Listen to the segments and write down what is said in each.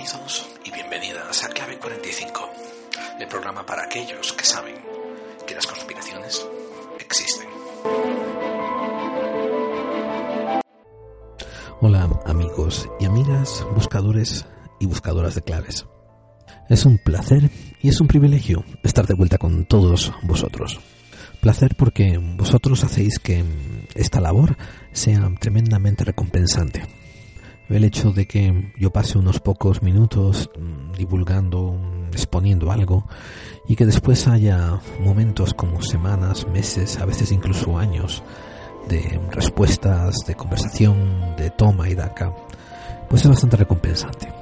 Bienvenidos y bienvenidas a Clave 45, el programa para aquellos que saben que las conspiraciones existen. Hola amigos y amigas, buscadores y buscadoras de claves. Es un placer y es un privilegio estar de vuelta con todos vosotros. Placer porque vosotros hacéis que esta labor sea tremendamente recompensante el hecho de que yo pase unos pocos minutos mm, divulgando, exponiendo algo y que después haya momentos como semanas, meses, a veces incluso años de respuestas, de conversación, de toma y daca, pues es bastante recompensante.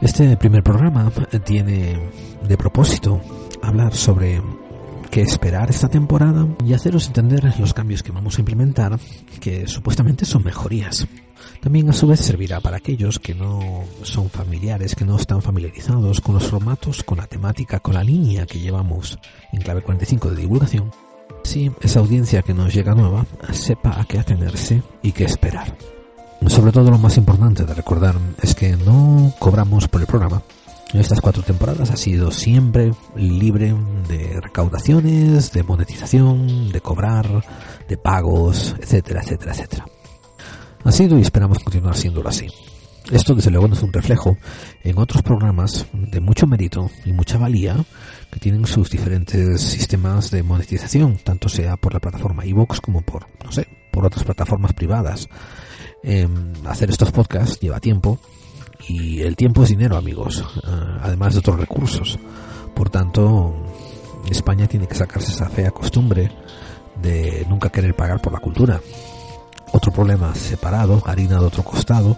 Este primer programa tiene de propósito hablar sobre qué esperar esta temporada y haceros entender los cambios que vamos a implementar, que supuestamente son mejorías. También a su vez servirá para aquellos que no son familiares, que no están familiarizados con los formatos, con la temática, con la línea que llevamos en clave 45 de divulgación. Si esa audiencia que nos llega nueva sepa a qué atenerse y qué esperar. Sobre todo lo más importante de recordar es que no cobramos por el programa. Estas cuatro temporadas ha sido siempre libre de recaudaciones, de monetización, de cobrar, de pagos, etcétera, etcétera, etcétera. Ha sido y esperamos continuar siéndolo así. Esto desde luego no es un reflejo en otros programas de mucho mérito y mucha valía que tienen sus diferentes sistemas de monetización, tanto sea por la plataforma iVoox como por, no sé, por otras plataformas privadas. Em, hacer estos podcasts lleva tiempo y el tiempo es dinero, amigos, eh, además de otros recursos. Por tanto, España tiene que sacarse esa fea costumbre de nunca querer pagar por la cultura otro problema separado, harina de otro costado,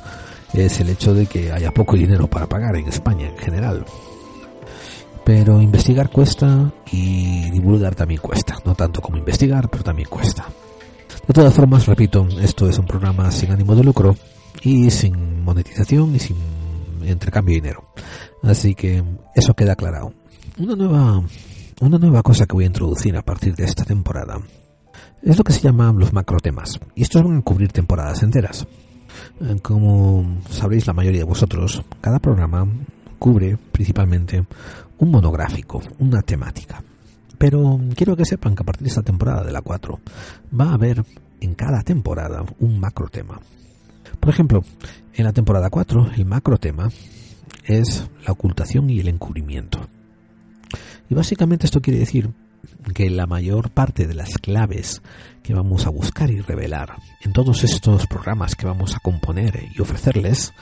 es el hecho de que haya poco dinero para pagar en España en general. Pero investigar cuesta y divulgar también cuesta. No tanto como investigar, pero también cuesta. De todas formas, repito, esto es un programa sin ánimo de lucro y sin monetización y sin intercambio de dinero. Así que eso queda aclarado. Una nueva, una nueva cosa que voy a introducir a partir de esta temporada es lo que se llama los macrotemas. Y estos van a cubrir temporadas enteras. Eh, como sabréis la mayoría de vosotros, cada programa cubre principalmente un monográfico, una temática. Pero quiero que sepan que a partir de esta temporada de la 4 va a haber en cada temporada un macrotema. Por ejemplo, en la temporada 4 el macrotema es la ocultación y el encubrimiento. Y básicamente esto quiere decir que la mayor parte de las claves que vamos a buscar y revelar en todos estos programas que vamos a componer y ofrecerles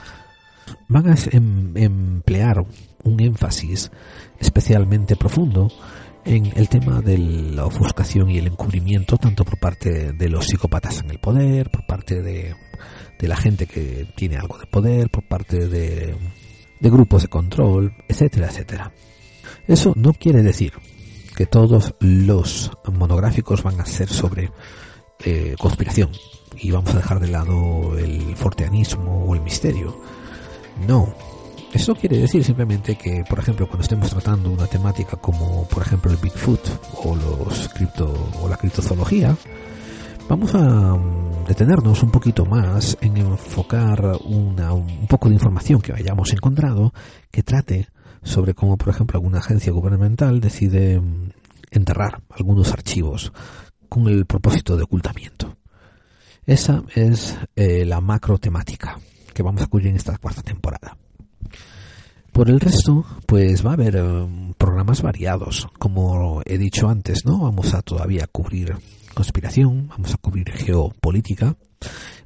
van a em, emplear un énfasis especialmente profundo en el tema de la ofuscación y el encubrimiento, tanto por parte de los psicópatas en el poder, por parte de, la gente que tiene algo de poder, por parte de, de grupos de control, etcétera, etcétera. Eso no quiere decir que todos los monográficos van a ser sobre eh, conspiración y vamos a dejar de lado el forteanismo o el misterio. No. Eso quiere decir simplemente que, por ejemplo, cuando estemos tratando una temática como, por ejemplo, el Bigfoot o los cripto o la criptozoología, vamos a mm, detenernos un poquito más en enfocar una, un poco de información que hayamos encontrado que trate sobre cómo, por ejemplo, alguna agencia gubernamental decide mm, enterrar algunos archivos con el propósito de ocultamiento. Esa es eh, la macro temática que vamos a cubrir en esta cuarta temporada. Por el resto, pues va a haber eh, programas variados. Como he dicho antes, ¿no? Vamos a todavía cubrir conspiración, vamos a cubrir geopolítica,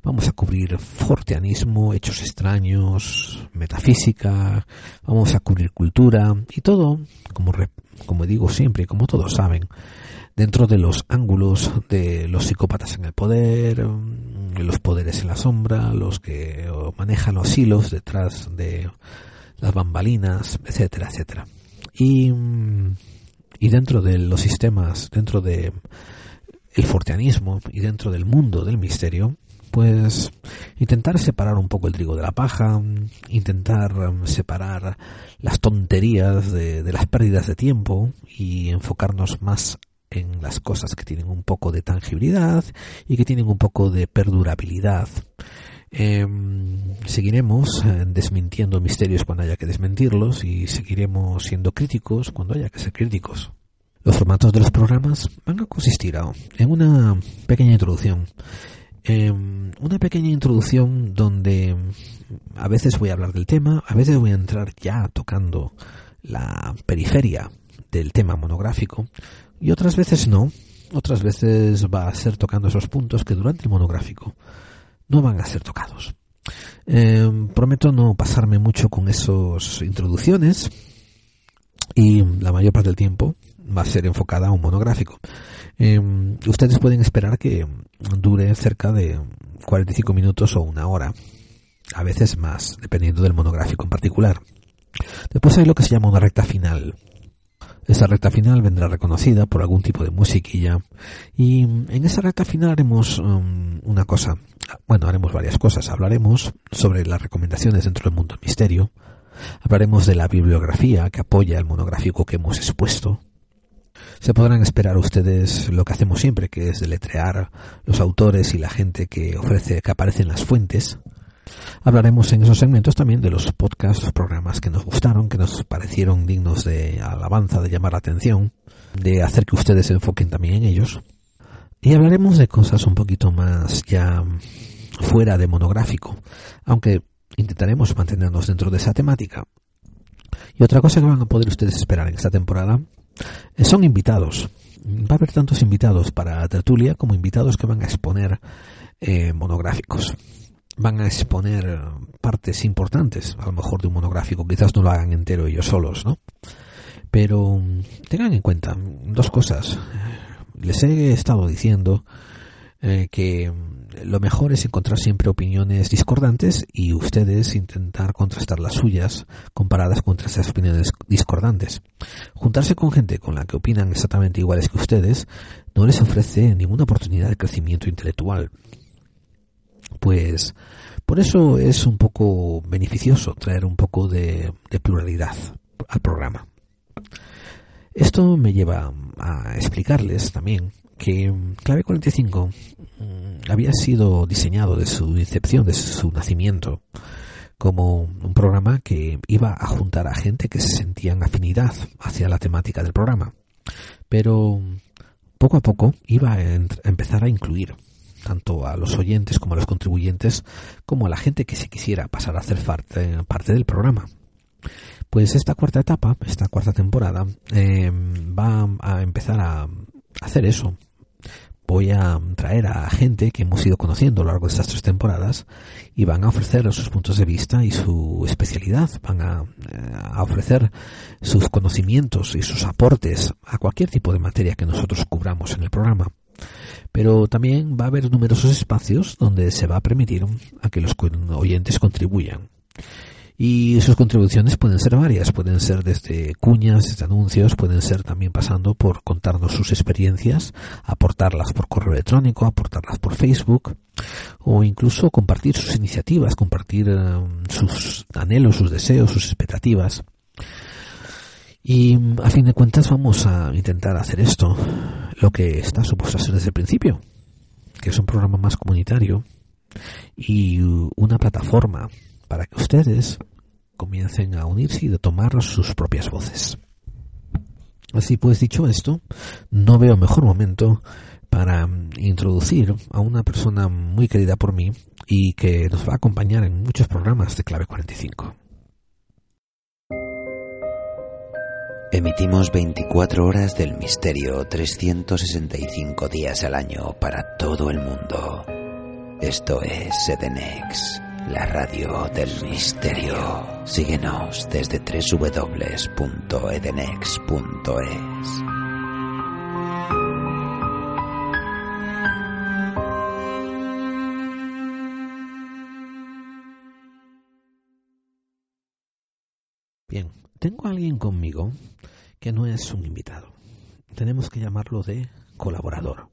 Vamos a cubrir forteanismo, hechos extraños, metafísica, vamos a cubrir cultura y todo, como, como digo siempre, como todos saben, dentro de los ángulos de los psicópatas en el poder, mm, los poderes en la sombra, los que manejan los hilos detrás de las bambalinas, etcétera, etcétera. Y, mm, y dentro de los sistemas, dentro de el forteanismo y dentro del mundo del misterio, pues intentar separar un poco el trigo de la paja, intentar um, separar las tonterías de, las pérdidas de tiempo y enfocarnos más en las cosas que tienen un poco de tangibilidad y que tienen un poco de perdurabilidad. Em, seguiremos eh, desmintiendo misterios cuando haya que desmentirlos y seguiremos siendo críticos cuando haya que ser críticos. Los formatos de los programas van a consistir en una pequeña introducción. Em, una pequeña introducción donde a veces voy a hablar del tema, a veces voy a entrar ya tocando la periferia del tema monográfico y otras veces no. Otras veces va a ser tocando esos puntos que durante el monográfico no van a ser tocados. Em, prometo no pasarme mucho con esas introducciones y la mayor parte del tiempo va a ser enfocada a un monográfico. Em, ustedes pueden esperar que dure cerca de 45 minutos o una hora, a veces más, dependiendo del monográfico en particular. Después hay lo que se llama una recta final, esa recta final vendrá reconocida por algún tipo de musiquilla y en esa recta final haremos um, una cosa, bueno, haremos varias cosas. Hablaremos sobre las recomendaciones dentro del mundo del misterio, hablaremos de la bibliografía que apoya el monográfico que hemos expuesto, se podrán esperar ustedes lo que hacemos siempre, que es deletrear los autores y la gente que ofrece, que aparece en las fuentes. Hablaremos en esos segmentos también de los podcasts, programas que nos gustaron, que nos parecieron dignos de alabanza, de llamar la atención, de hacer que ustedes se enfoquen también en ellos. Y hablaremos de cosas un poquito más ya fuera de monográfico, aunque intentaremos mantenernos dentro de esa temática. Y otra cosa que van a poder ustedes esperar en esta temporada son invitados. Va a haber tantos invitados para tertulia como invitados que van a exponer eh, monográficos van a exponer partes importantes, a lo mejor de un monográfico, quizás no lo hagan entero ellos solos, ¿no? Pero mm, tengan en cuenta dos cosas. Les he estado diciendo eh, que mm, lo mejor es encontrar siempre opiniones discordantes y ustedes intentar contrastar las suyas comparadas contra esas opiniones discordantes. Juntarse con gente con la que opinan exactamente iguales que ustedes no les ofrece ninguna oportunidad de crecimiento intelectual pues por eso es un poco beneficioso traer un poco de, pluralidad al programa. Esto me lleva a explicarles también que Clave 45 mm, había sido diseñado de su incepción, de su nacimiento, como un programa que iba a juntar a gente que se sentían afinidad hacia la temática del programa. Pero poco a poco iba a empezar a incluir tanto a los oyentes como a los contribuyentes, como a la gente que se quisiera pasar a hacer parte, del programa. Pues esta cuarta etapa, esta cuarta temporada, em, va a empezar a hacer eso. Voy a traer a gente que hemos ido conociendo a lo largo de estas tres temporadas y van a ofrecer sus puntos de vista y su especialidad. Van a, eh, a ofrecer sus conocimientos y sus aportes a cualquier tipo de materia que nosotros cubramos en el programa pero también va a haber numerosos espacios donde se va a permitir a que los oyentes contribuyan. Y sus contribuciones pueden ser varias, pueden ser desde cuñas, desde anuncios, pueden ser también pasando por contarnos sus experiencias, aportarlas por correo electrónico, aportarlas por Facebook, o incluso compartir sus iniciativas, compartir eh, sus anhelos, sus deseos, sus expectativas. Y a fin de cuentas vamos a intentar hacer esto, lo que está supuesto a ser desde el principio, que es un programa más comunitario y una plataforma para que ustedes comiencen a unirse y a tomar sus propias voces. Así pues, dicho esto, no veo mejor momento para introducir a una persona muy querida por mí y que nos va a acompañar en muchos programas de Clave 45. Emitimos 24 horas del misterio 365 días al año para todo el mundo. Esto es Edenex, la radio del misterio. Síguenos desde www.edenex.es. Bien, tengo a alguien conmigo que no es un invitado. Tenemos que llamarlo de colaborador.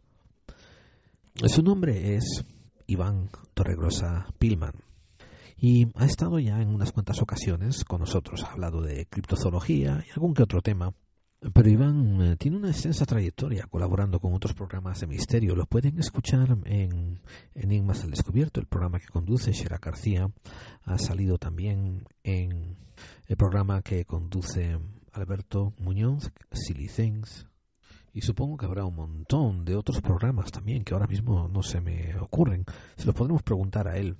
Su nombre es Iván Torregrosa Pilman y ha estado ya en unas cuantas ocasiones con nosotros, ha hablado de criptozoología y algún que otro tema Pero Iván eh, tiene una extensa trayectoria colaborando con otros programas de misterio. Los pueden escuchar en Enigmas al Descubierto, el programa que conduce Shera García. Ha salido también en el programa que conduce Alberto Muñoz, Silly Things. Y supongo que habrá un montón de otros programas también que ahora mismo no se me ocurren. Se los podremos preguntar a él.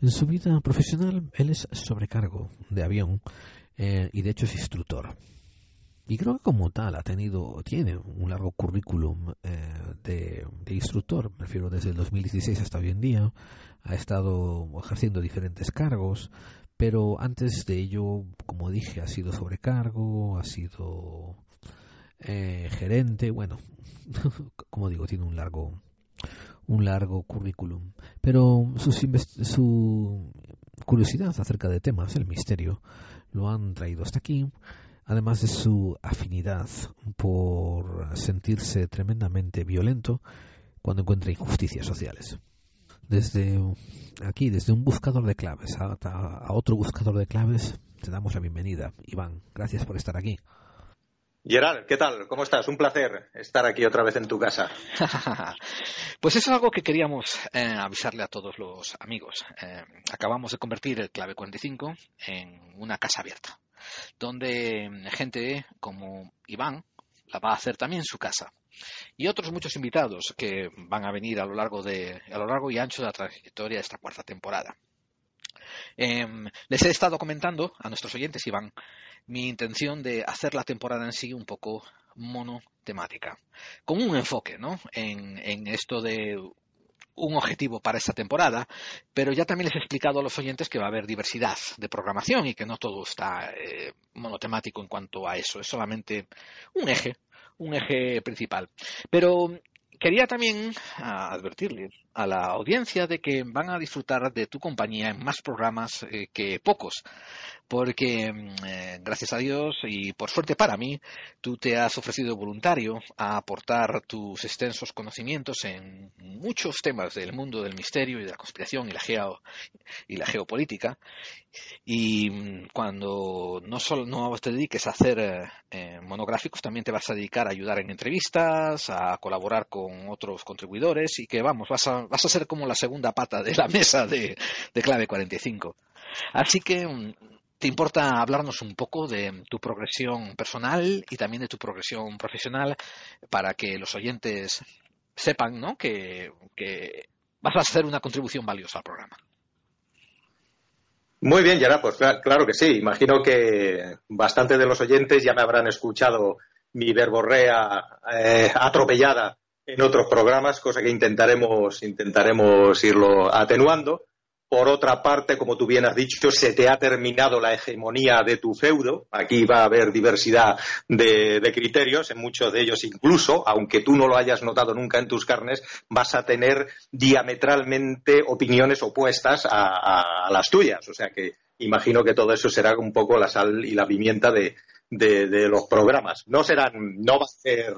En su vida profesional, él es sobrecargo de avión eh, y de hecho es instructor. Y creo que como tal ha tenido, tiene un largo currículum eh, de, instructor, me refiero desde el 2016 hasta hoy en día, ha estado ejerciendo diferentes cargos, pero antes de ello, como dije, ha sido sobrecargo, ha sido eh, gerente, bueno, como digo, tiene un largo, un largo currículum. Pero su, su curiosidad acerca de temas, el misterio, lo han traído hasta aquí además de su afinidad por sentirse tremendamente violento cuando encuentra injusticias sociales. Desde aquí, desde un buscador de claves a, otro buscador de claves, te damos la bienvenida. Iván, gracias por estar aquí. Gerard, ¿qué tal? ¿Cómo estás? Un placer estar aquí otra vez en tu casa. pues eso es algo que queríamos eh, avisarle a todos los amigos. Eh, acabamos de convertir el clave 45 en una casa abierta donde mm, gente como Iván la va a hacer también su casa. Y otros muchos invitados que van a venir a lo largo, de, a lo largo y ancho de la trayectoria de esta cuarta temporada. Em, les he estado comentando a nuestros oyentes, Iván, mi intención de hacer la temporada en sí un poco monotemática, con un enfoque ¿no? en, esto de un objetivo para esta temporada, pero ya también les he explicado a los oyentes que va a haber diversidad de programación y que no todo está eh, monotemático en cuanto a eso, es solamente un eje, un eje principal. Pero quería también ah, advertirles a la audiencia de que van a disfrutar de tu compañía en más programas eh, que pocos porque mm, eh, gracias a Dios y por suerte para mí, tú te has ofrecido voluntario a aportar tus extensos conocimientos en muchos temas del mundo del misterio y de la conspiración y la, geo, y la geopolítica. Y mm, cuando no solo no te dediques a hacer eh, monográficos, también te vas a dedicar a ayudar en entrevistas, a colaborar con otros contribuidores y que vamos, vas a, vas a ser como la segunda pata de la mesa de, de Clave 45. Así que mm, ¿Te importa hablarnos un poco de tu progresión personal y también de tu progresión profesional para que los oyentes sepan ¿no? que, vas a hacer una contribución valiosa al programa? Muy bien, Yara, pues claro, que sí. Imagino que bastante de los oyentes ya me habrán escuchado mi verborrea eh, atropellada en otros programas, cosa que intentaremos, intentaremos irlo atenuando. Por otra parte, como tú bien has dicho, se te ha terminado la hegemonía de tu feudo. Aquí va a haber diversidad de, criterios, en muchos de ellos incluso, aunque tú no lo hayas notado nunca en tus carnes, vas a tener diametralmente opiniones opuestas a, las tuyas. O sea que imagino que todo eso será un poco la sal y la pimienta de, los programas. No serán, no va a ser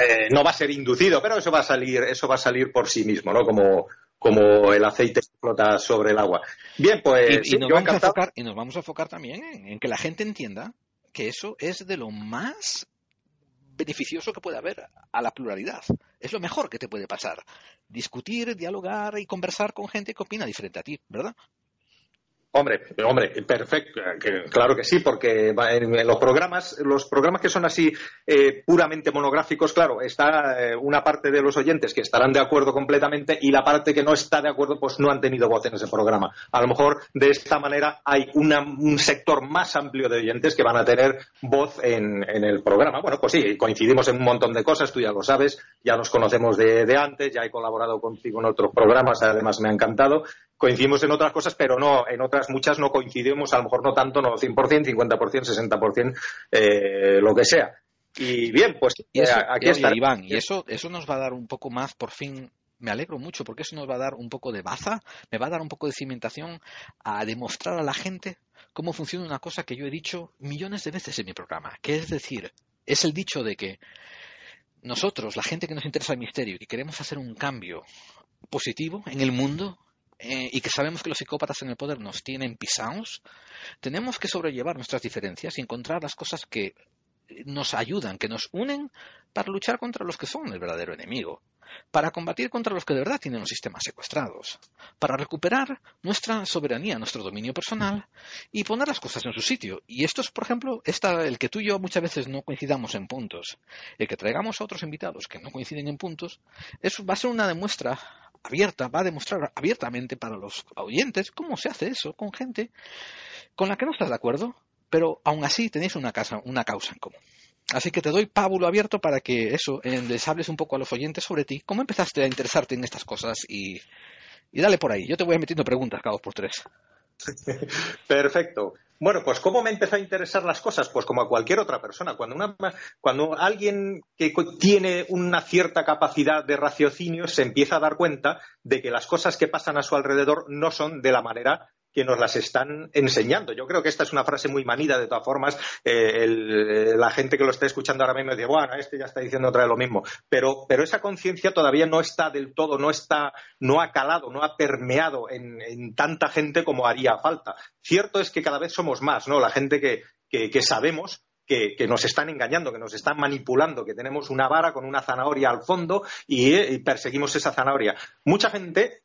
eh, no va a ser inducido, pero eso va a salir, eso va a salir por sí mismo, ¿no? Como, como el aceite flota sobre el agua. Bien, pues y, nos, vamos a enfocar, y nos vamos a enfocar también en, que la gente entienda que eso es de lo más beneficioso que puede haber a la pluralidad. Es lo mejor que te puede pasar. Discutir, dialogar y conversar con gente que opina diferente a ti, ¿verdad? Hombre, hombre, perfecto, claro que sí, porque en los programas, los programas que son así eh, puramente monográficos, claro, está eh, una parte de los oyentes que estarán de acuerdo completamente y la parte que no está de acuerdo, pues no han tenido voz en ese programa. A lo mejor de esta manera hay un sector más amplio de oyentes que van a tener voz en, el programa. Bueno, pues sí, coincidimos en un montón de cosas, tú ya lo sabes, ya nos conocemos de, de antes, ya he colaborado contigo en otros programas, además me ha encantado coincidimos en otras cosas, pero no, en otras muchas no coincidimos, a lo mejor no tanto, no 100%, 50%, 60%, eh, lo que sea. Y bien, pues y eso, aquí está. Iván, y eso, eso nos va a dar un poco más, por fin, me alegro mucho porque eso nos va a dar un poco de baza, me va a dar un poco de cimentación a demostrar a la gente cómo funciona una cosa que yo he dicho millones de veces en mi programa, que es decir, es el dicho de que nosotros, la gente que nos interesa el misterio y queremos hacer un cambio positivo en el mundo, eh, y que sabemos que los psicópatas en el poder nos tienen pisados, tenemos que sobrellevar nuestras diferencias y encontrar las cosas que nos ayudan, que nos unen para luchar contra los que son el verdadero enemigo, para combatir contra los que de verdad tienen los sistemas secuestrados, para recuperar nuestra soberanía, nuestro dominio personal y poner las cosas en su sitio. Y esto es, por ejemplo, esta, el que tú y yo muchas veces no coincidamos en puntos, el que traigamos a otros invitados que no coinciden en puntos, eso va a ser una demuestra abierta, va a demostrar abiertamente para los oyentes cómo se hace eso con gente con la que no estás de acuerdo, pero aún así tenéis una, casa, una causa en común. Así que te doy pábulo abierto para que eso, eh, les hables un poco a los oyentes sobre ti, cómo empezaste a interesarte en estas cosas y, y dale por ahí. Yo te voy metiendo preguntas cada dos por tres. Perfecto. Bueno, pues ¿cómo me empezó a interesar las cosas? Pues como a cualquier otra persona. Cuando, una, cuando alguien que tiene una cierta capacidad de raciocinio se empieza a dar cuenta de que las cosas que pasan a su alrededor no son de la manera que nos las están enseñando. Yo creo que esta es una frase muy manida, de todas formas. Eh, eh, la gente que lo está escuchando ahora mismo dice, bueno, este ya está diciendo otra vez lo mismo. Pero, pero esa conciencia todavía no está del todo, no está, no ha calado, no ha permeado en, tanta gente como haría falta. Cierto es que cada vez somos más, ¿no? La gente que, que, sabemos que, nos están engañando, que nos están manipulando, que tenemos una vara con una zanahoria al fondo y, y, perseguimos esa zanahoria. Mucha gente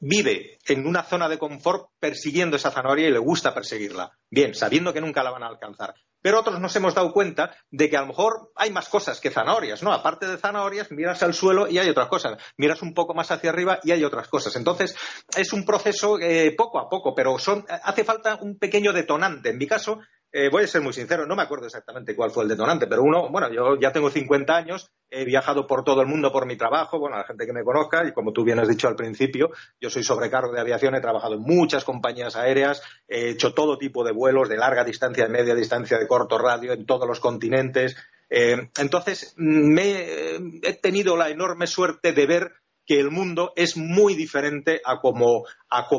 vive en una zona de confort persiguiendo esa zanahoria y le gusta perseguirla. Bien, sabiendo que nunca la van a alcanzar. Pero otros nos hemos dado cuenta de que a lo mejor hay más cosas que zanahorias, ¿no? Aparte de zanahorias, miras al suelo y hay otras cosas. Miras un poco más hacia arriba y hay otras cosas. Entonces, es un proceso eh, poco a poco, pero hace falta un pequeño detonante. En mi caso, eh, voy a ser muy sincero, no me acuerdo exactamente cuál fue el detonante, pero uno, bueno, yo ya tengo 50 años, he viajado por todo el mundo por mi trabajo, bueno, la gente que me conozca, y como tú bien has dicho al principio, yo soy sobrecargo de aviación, he trabajado en muchas compañías aéreas, he hecho todo tipo de vuelos de larga distancia, de media distancia, de corto radio, en todos los continentes. Eh, entonces, he tenido la enorme suerte de ver que el mundo es muy diferente a como,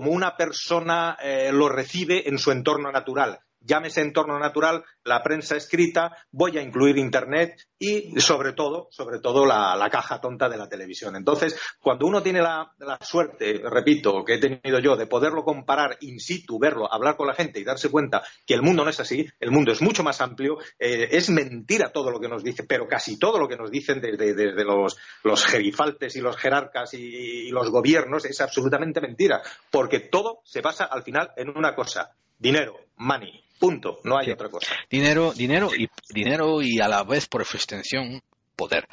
una persona eh, lo recibe en su entorno natural llámese entorno natural, la prensa escrita, voy a incluir Internet y, sobre todo, sobre todo la, caja tonta de la televisión. Entonces, cuando uno tiene la, suerte, repito, que he tenido yo, de poderlo comparar in situ, verlo, hablar con la gente y darse cuenta que el mundo no es así, el mundo es mucho más amplio, eh, es mentira todo lo que nos dice, pero casi todo lo que nos dicen desde, los, los gerifaltes y los jerarcas y los gobiernos es absolutamente mentira, porque todo se basa al final en una cosa, dinero, money, Punto, no hay otra cosa. Dinero, dinero y dinero y a la vez por extensión poder.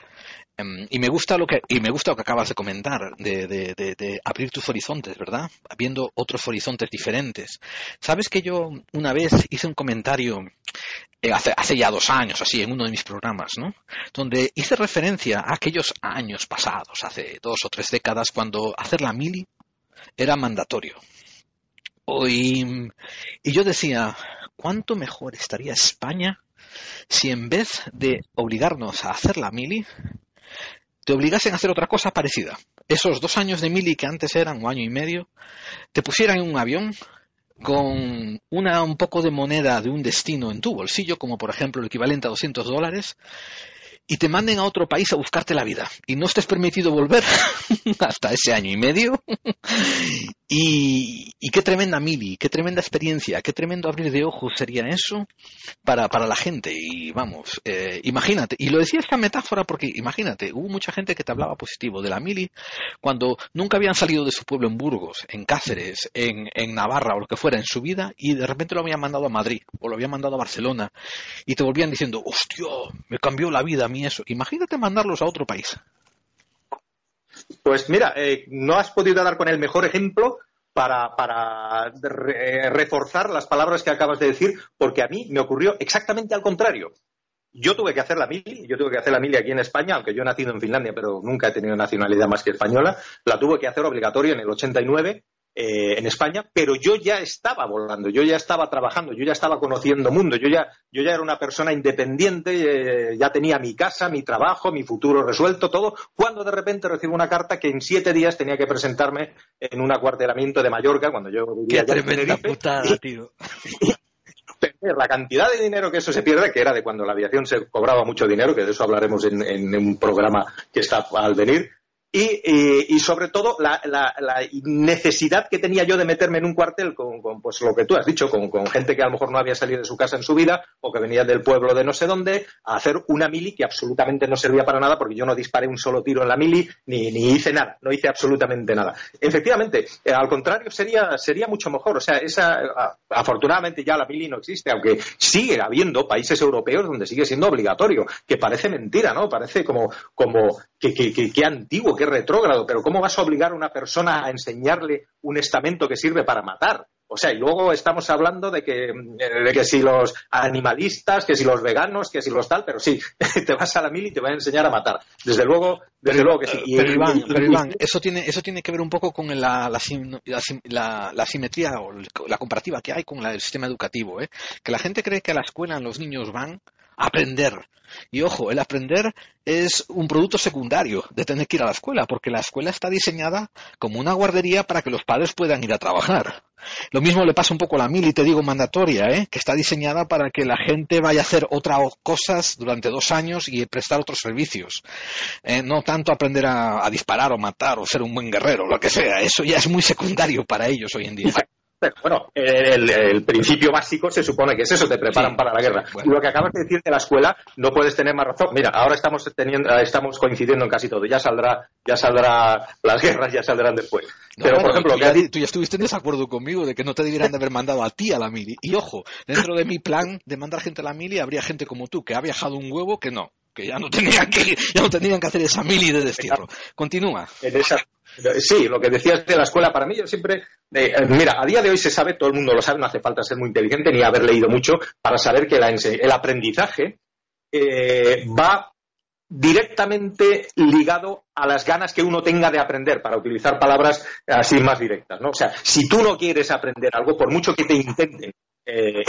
Em, y me gusta lo que y me gusta lo que acabas de comentar de, de, abrir tus horizontes, ¿verdad? Viendo otros horizontes diferentes. Sabes que yo una vez hice un comentario eh, hace, hace, ya dos años, así, en uno de mis programas, ¿no? Donde hice referencia a aquellos años pasados, hace dos o tres décadas, cuando hacer la mili era mandatorio. Y, yo decía, ¿cuánto mejor estaría España si en vez de obligarnos a hacer la mili, te obligasen a hacer otra cosa parecida? Esos dos años de mili que antes eran un año y medio, te pusieran en un avión con una, un poco de moneda de un destino en tu bolsillo, como por ejemplo el equivalente a 200 dólares, y te manden a otro país a buscarte la vida y no estés permitido volver hasta ese año y medio. y, qué tremenda mili, qué tremenda experiencia, qué tremendo abrir de ojos sería eso para, para la gente. Y vamos, eh, imagínate, y lo decía esta metáfora porque imagínate, hubo mucha gente que te hablaba positivo de la mili cuando nunca habían salido de su pueblo en Burgos, en Cáceres, en, en Navarra o lo que fuera en su vida y de repente lo habían mandado a Madrid o lo habían mandado a Barcelona y te volvían diciendo, hostia, me cambió la vida eso. Imagínate mandarlos a otro país. Pues mira, eh, no has podido dar con el mejor ejemplo para, reforzar las palabras que acabas de decir, porque a mí me ocurrió exactamente al contrario. Yo tuve que hacer la mili, yo tuve que hacer la mili aquí en España, aunque yo he nacido en Finlandia, pero nunca he tenido nacionalidad más que española. La tuve que hacer obligatoria en el 89 eh, en España, pero yo ya estaba volando, yo ya estaba trabajando, yo ya estaba conociendo mundo, yo ya, yo ya era una persona independiente, eh, ya tenía mi casa, mi trabajo, mi futuro resuelto, todo, cuando de repente recibo una carta que en siete días tenía que presentarme en un acuartelamiento de Mallorca, cuando yo vivía Qué tremenda putada, tío. la cantidad de dinero que eso se pierde, que era de cuando la aviación se cobraba mucho dinero, que de eso hablaremos en un programa que está al venir, y, sobre todo la, necesidad que tenía yo de meterme en un cuartel con, pues lo que tú has dicho, con, gente que a lo mejor no había salido de su casa en su vida o que venía del pueblo de no sé dónde, a hacer una mili que absolutamente no servía para nada porque yo no disparé un solo tiro en la mili ni, ni hice nada, no hice absolutamente nada. Efectivamente, eh, al contrario, sería, sería mucho mejor. O sea, esa, afortunadamente ya la mili no existe, aunque sigue habiendo países europeos donde sigue siendo obligatorio, que parece mentira, ¿no? Parece como, como que, que, antiguo, que retrógrado, pero ¿cómo vas a obligar a una persona a enseñarle un estamento que sirve para matar? O sea, y luego estamos hablando de que, de que si los animalistas, que si los veganos, que si los tal, pero sí, te vas a la mil y te van a enseñar a matar. Desde luego, desde luego que sí. pero, Iván, pero Iván, eso tiene, eso tiene que ver un poco con la, la, la, simetría o la comparativa que hay con el sistema educativo. ¿eh? Que la gente cree que a la escuela los niños van aprender. Y ojo, el aprender es un producto secundario de tener que ir a la escuela, porque la escuela está diseñada como una guardería para que los padres puedan ir a trabajar. Lo mismo le pasa un poco a la mil y te digo mandatoria, ¿eh? que está diseñada para que la gente vaya a hacer otras cosas durante dos años y prestar otros servicios. Eh, no tanto aprender a, a, disparar o matar o ser un buen guerrero, lo que sea. Eso ya es muy secundario para ellos hoy en día. Pero bueno, el, principio básico se supone que es eso, te preparan para la guerra. Lo que acabas de decir de la escuela, no puedes tener más razón. Mira, ahora estamos teniendo, estamos coincidiendo en casi todo. Ya saldrá, ya saldrá, las guerras ya saldrán después. Pero, por ejemplo, tú ya, tú ya, estuviste en desacuerdo conmigo de que no te debieran de haber mandado a ti a la mili. Y ojo, dentro de mi plan de mandar gente a la mili, habría gente como tú, que ha viajado un huevo que no que ya no tenían que, ya no tenían que hacer esa mili de destierro. Continúa. Sí, lo que decías de la escuela, para mí yo siempre, mira, a día de hoy se sabe, todo el mundo lo sabe, no hace falta ser muy inteligente ni haber leído mucho para saber que el aprendizaje eh, va directamente ligado a las ganas que uno tenga de aprender, para utilizar palabras así más directas, ¿no? O sea, si tú no quieres aprender algo, por mucho que te intenten eh,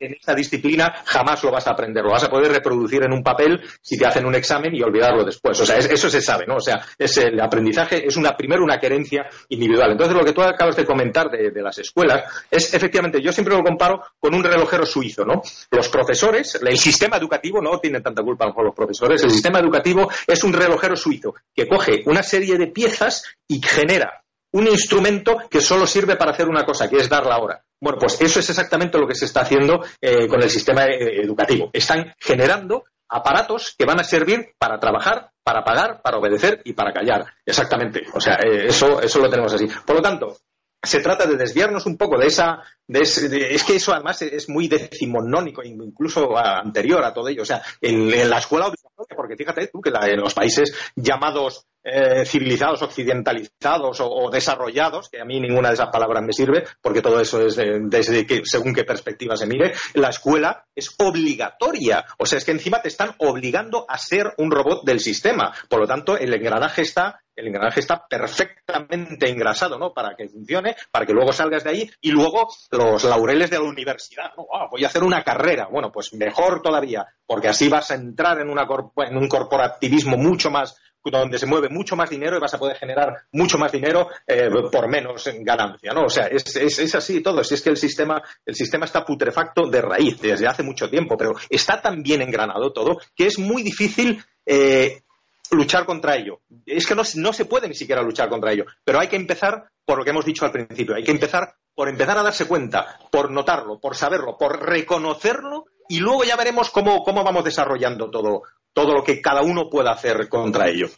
en esta disciplina jamás lo vas a aprender, lo vas a poder reproducir en un papel si te hacen un examen y olvidarlo después. O sea, eso se sabe, ¿no? O sea, es el aprendizaje es una primero una querencia individual. Entonces, lo que tú acabas de comentar de, las escuelas es efectivamente, yo siempre lo comparo con un relojero suizo, ¿no? Los profesores, el sistema educativo no tiene tanta culpa por los profesores, el sistema educativo es un relojero suizo que coge una serie de piezas y genera un instrumento que solo sirve para hacer una cosa, que es dar la hora. Bueno, pues eso es exactamente lo que se está haciendo eh, con el sistema eh, educativo. Están generando aparatos que van a servir para trabajar, para pagar, para obedecer y para callar. Exactamente. O sea, eh, eso, eso lo tenemos así. Por lo tanto, se trata de desviarnos un poco de esa. es que eso además es muy decimonónico, incluso anterior a todo ello. O sea, en, la escuela obligatoria, porque fíjate tú que en los países llamados eh, civilizados, occidentalizados o, desarrollados, que a mí ninguna de esas palabras me sirve, porque todo eso es desde que, según qué perspectiva se mire, la escuela es obligatoria. O sea, es que encima te están obligando a ser un robot del sistema. Por lo tanto, el engranaje está el engranaje está perfectamente engrasado, ¿no? Para que funcione, para que luego salgas de ahí y luego los laureles de la universidad, ¿no? Voy a hacer una carrera. Bueno, pues mejor todavía, porque así vas a entrar en, una en un corporativismo mucho más donde se mueve mucho más dinero y vas a poder generar mucho más dinero eh, por menos en ganancia, ¿no? O sea, es, así todo. Si es que el sistema, el sistema está putrefacto de raíz desde hace mucho tiempo, pero está tan bien engranado todo que es muy difícil eh, luchar contra ello. Es que no, no, se puede ni siquiera luchar contra ello, pero hay que empezar por lo que hemos dicho al principio, hay que empezar por empezar a darse cuenta, por notarlo, por saberlo, por reconocerlo y luego ya veremos cómo, cómo vamos desarrollando todo, todo lo que cada uno pueda hacer contra ello.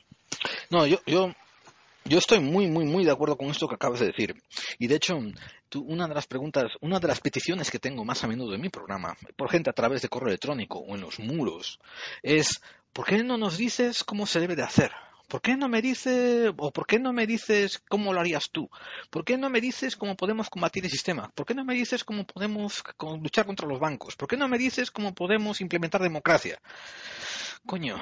No, yo, yo, yo estoy muy, muy, muy de acuerdo con esto que acabas de decir. Y de hecho, una de las preguntas, una de las peticiones que tengo más a menudo en mi programa, por gente a través de correo electrónico o en los muros, es ¿por qué no nos dices cómo se debe de hacer? ¿Por qué no me dices, o por qué no me dices cómo lo harías tú? ¿Por qué no me dices cómo podemos combatir el sistema? ¿Por qué no me dices cómo podemos luchar contra los bancos? ¿Por qué no me dices cómo podemos implementar democracia? Coño,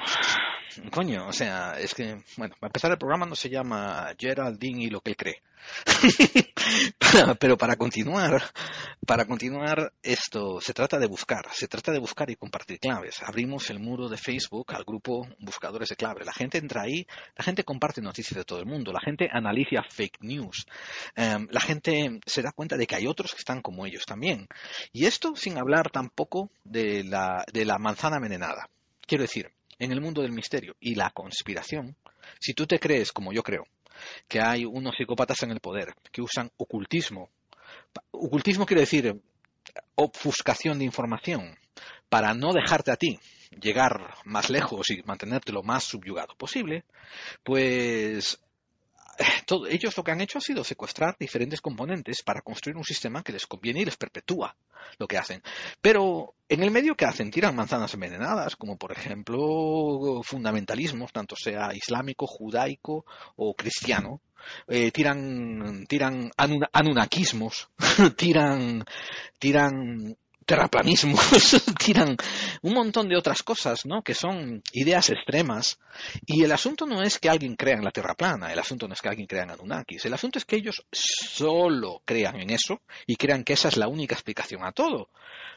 coño, o sea, es que, bueno, para empezar el programa no se llama Geraldine y lo que él cree. Pero para continuar, para continuar esto, se trata de buscar, se trata de buscar y compartir claves. Abrimos el muro de Facebook al grupo Buscadores de Claves. La gente entra ahí, la gente comparte noticias de todo el mundo, la gente analiza fake news, em, la gente se da cuenta de que hay otros que están como ellos también. Y esto sin hablar tampoco de la, de la manzana envenenada. Quiero decir, en el mundo del misterio y la conspiración, si tú te crees, como yo creo, que hay unos psicópatas en el poder que usan ocultismo, ocultismo quiere decir obfuscación de información para no dejarte a ti llegar más lejos y mantenerte lo más subyugado posible, pues ellos lo que han hecho ha sido secuestrar diferentes componentes para construir un sistema que les conviene y les perpetúa lo que hacen. Pero en el medio que hacen, tiran manzanas envenenadas, como por ejemplo fundamentalismos, tanto sea islámico, judaico o cristiano. Eh, tiran, tiran anunnakismos, tiran, tiran terraplanismo, tiran un montón de otras cosas, ¿no? Que son ideas extremas. Y el asunto no es que alguien crea en la Tierra plana, el asunto no es que alguien crea en Anunnakis, el asunto es que ellos solo crean en eso y crean que esa es la única explicación a todo,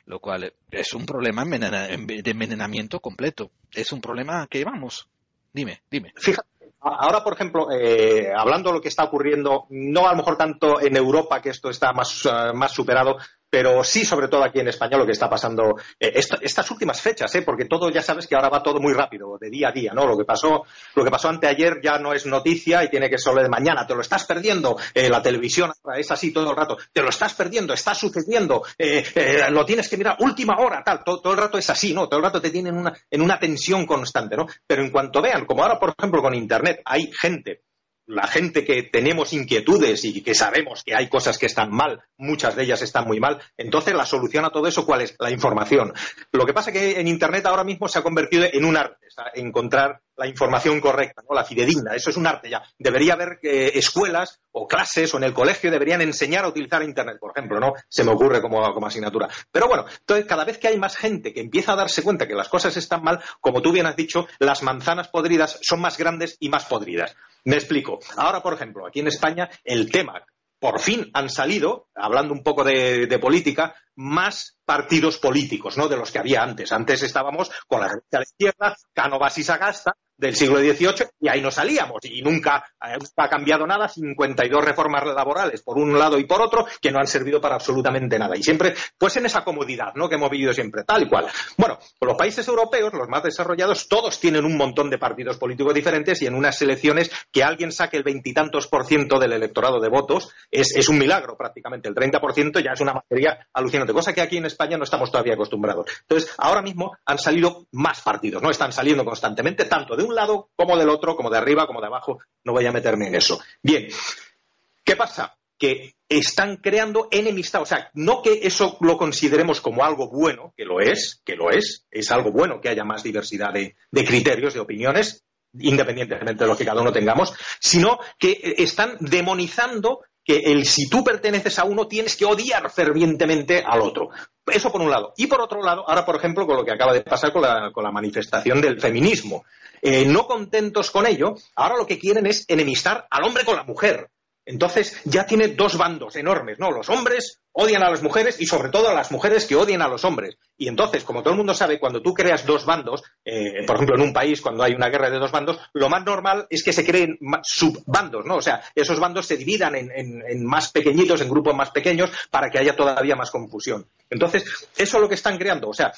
lo cual es un problema de envenenamiento completo. Es un problema que, vamos, dime, dime. Fíjate. Ahora, por ejemplo, eh, hablando de lo que está ocurriendo, no a lo mejor tanto en Europa, que esto está más, uh, más superado, pero sí, sobre todo aquí en España, lo que está pasando eh, estas últimas fechas, ¿eh? porque todo ya sabes que ahora va todo muy rápido, de día a día, ¿no? Lo que pasó, lo que pasó anteayer ya no es noticia y tiene que ser de mañana. Te lo estás perdiendo. Eh, la televisión es así todo el rato. Te lo estás perdiendo, está sucediendo. Eh, lo tienes que mirar última hora, tal. Todo, todo, el rato es así, ¿no? Todo el rato te tienen una, en una tensión constante, ¿no? Pero en cuanto vean, como ahora, por ejemplo, con Internet, hay gente la gente que tenemos inquietudes y que sabemos que hay cosas que están mal, muchas de ellas están muy mal, entonces la solución a todo eso, ¿cuál es? La información. Lo que pasa es que en Internet ahora mismo se ha convertido en un arte, encontrar la información correcta, ¿no? la fidedigna. Eso es un arte ya. Debería haber eh, escuelas o clases o en el colegio deberían enseñar a utilizar Internet, por ejemplo, ¿no? Se me ocurre como, como asignatura. Pero bueno, entonces cada vez que hay más gente que empieza a darse cuenta que las cosas están mal, como tú bien has dicho, las manzanas podridas son más grandes y más podridas. Me explico. Ahora, por ejemplo, aquí en España, el tema por fin han salido, hablando un poco de, política, más partidos políticos, ¿no? De los que había antes. Antes estábamos con la derecha a la izquierda, Cánovas y Sagasta, del siglo XVIII y ahí no salíamos y nunca, eh, ha cambiado nada, 52 reformas laborales por un lado y por otro que no han servido para absolutamente nada y siempre pues en esa comodidad ¿no? que hemos vivido siempre tal y cual. Bueno, los países europeos, los más desarrollados, todos tienen un montón de partidos políticos diferentes y en unas elecciones que alguien saque el veintitantos por ciento del electorado de votos es, es un milagro prácticamente, el 30 por ciento ya es una materia alucinante, cosa que aquí en España no estamos todavía acostumbrados. Entonces, ahora mismo han salido más partidos, ¿no? Están saliendo constantemente tanto de un un lado como del otro, como de arriba, como de abajo. No voy a meterme en eso. Bien, ¿qué pasa? Que están creando enemistad. O sea, no que eso lo consideremos como algo bueno, que lo es, que lo es, es algo bueno que haya más diversidad de, de criterios, de opiniones, independientemente de lo que cada uno tengamos, sino que están demonizando que el si tú perteneces a uno tienes que odiar fervientemente al otro. Eso por un lado. Y por otro lado, ahora por ejemplo, con lo que acaba de pasar con la, con la manifestación del feminismo. Eh, no contentos con ello, ahora lo que quieren es enemistar al hombre con la mujer. Entonces ya tiene dos bandos enormes, ¿no? Los hombres odian a las mujeres y sobre todo a las mujeres que odian a los hombres. Y entonces, como todo el mundo sabe, cuando tú creas dos bandos, eh, por ejemplo, en un país, cuando hay una guerra de dos bandos, lo más normal es que se creen subbandos, ¿no? O sea, esos bandos se dividan en, en, más pequeñitos, en grupos más pequeños, para que haya todavía más confusión. Entonces, eso es lo que están creando. O sea,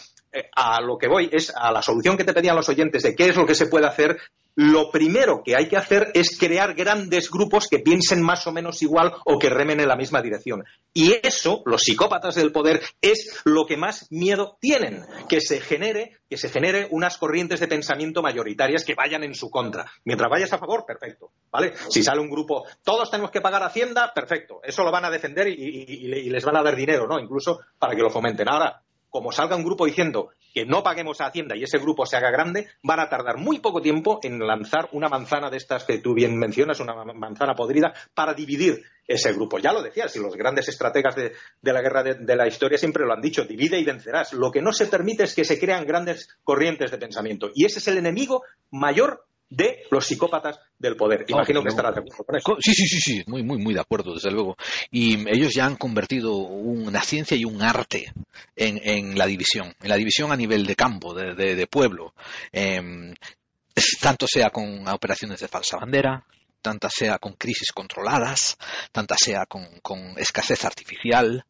a lo que voy es a la solución que te pedían los oyentes de qué es lo que se puede hacer lo primero que hay que hacer es crear grandes grupos que piensen más o menos igual o que remen en la misma dirección. Y eso, los psicópatas del poder, es lo que más miedo tienen, que se genere, que se genere unas corrientes de pensamiento mayoritarias que vayan en su contra. Mientras vayas a favor, perfecto, ¿vale? Si sale un grupo, todos tenemos que pagar Hacienda, perfecto. Eso lo van a defender y, y, y les van a dar dinero, ¿no? Incluso para que lo fomenten. Ahora, como salga un grupo diciendo que no paguemos a Hacienda y ese grupo se haga grande, van a tardar muy poco tiempo en lanzar una manzana de estas que tú bien mencionas, una manzana podrida, para dividir ese grupo. Ya lo decías, y los grandes estrategas de, la guerra de, de, la historia siempre lo han dicho, divide y vencerás. Lo que no se permite es que se crean grandes corrientes de pensamiento. Y ese es el enemigo mayor de los psicópatas del poder. Imagino no, que estarás de acuerdo con eso. Sí, sí, sí, sí, muy, muy, muy de acuerdo, desde luego. Y ellos ya han convertido una ciencia y un arte en, en la división, en la división a nivel de campo, de, de, de pueblo. Eh, tanto sea con operaciones de falsa bandera, tanta sea con crisis controladas, tanta sea con, con escasez artificial,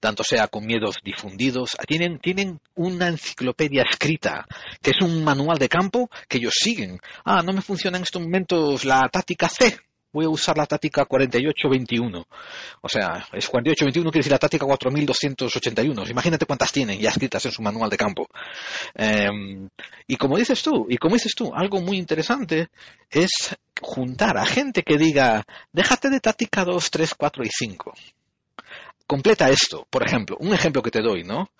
tanto sea con miedos difundidos, tienen, tienen una enciclopedia escrita, que es un manual de campo que ellos siguen. Ah, no me funciona en estos momentos la táctica C, voy a usar la táctica 4821. O sea, es 4821 quiere decir la táctica 4281. Imagínate cuántas tienen ya escritas en su manual de campo. Em, y como dices tú, y como dices tú, algo muy interesante es juntar a gente que diga, déjate de táctica 2, 3, 4 y 5 completa esto, por ejemplo, un ejemplo que te doy, ¿no?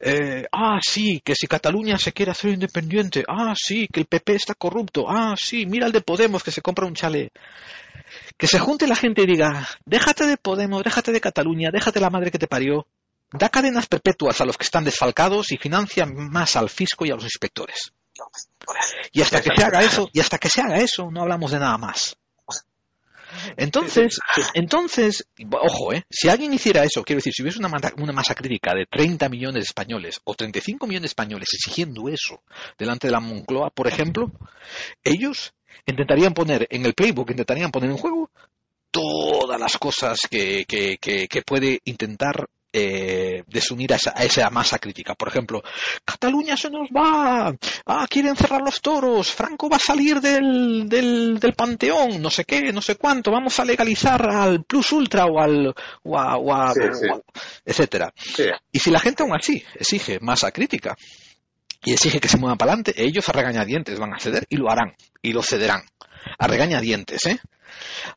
Eh, ah, sí, que si Cataluña se quiere hacer independiente, ah, sí, que el PP está corrupto, ah, sí, mira el de Podemos que se compra un chalet. Que se junte la gente y diga, déjate de Podemos, déjate de Cataluña, déjate la madre que te parió, da cadenas perpetuas a los que están desfalcados y financia más al fisco y a los inspectores. Y hasta que se haga eso, y hasta que se haga eso, no hablamos de nada más. Entonces, entonces, ojo, ¿eh? si alguien hiciera eso, quiero decir, si hubiese una, una masa crítica de 30 millones de españoles o 35 millones de españoles exigiendo eso delante de la Moncloa, por ejemplo, ellos intentarían poner en el playbook, intentarían poner en juego todas las cosas que, que, que puede intentar eh, desunir a esa, masa crítica. Por ejemplo, Cataluña se nos va, ah, quieren cerrar los toros, Franco va a salir del, del, del panteón, no sé qué, no sé cuánto, vamos a legalizar al plus ultra o al, o etcétera. Y si la gente aún así exige masa crítica, y exige que se muevan para adelante, ellos a regañadientes van a ceder y lo harán, y lo cederán. A regañadientes, ¿eh?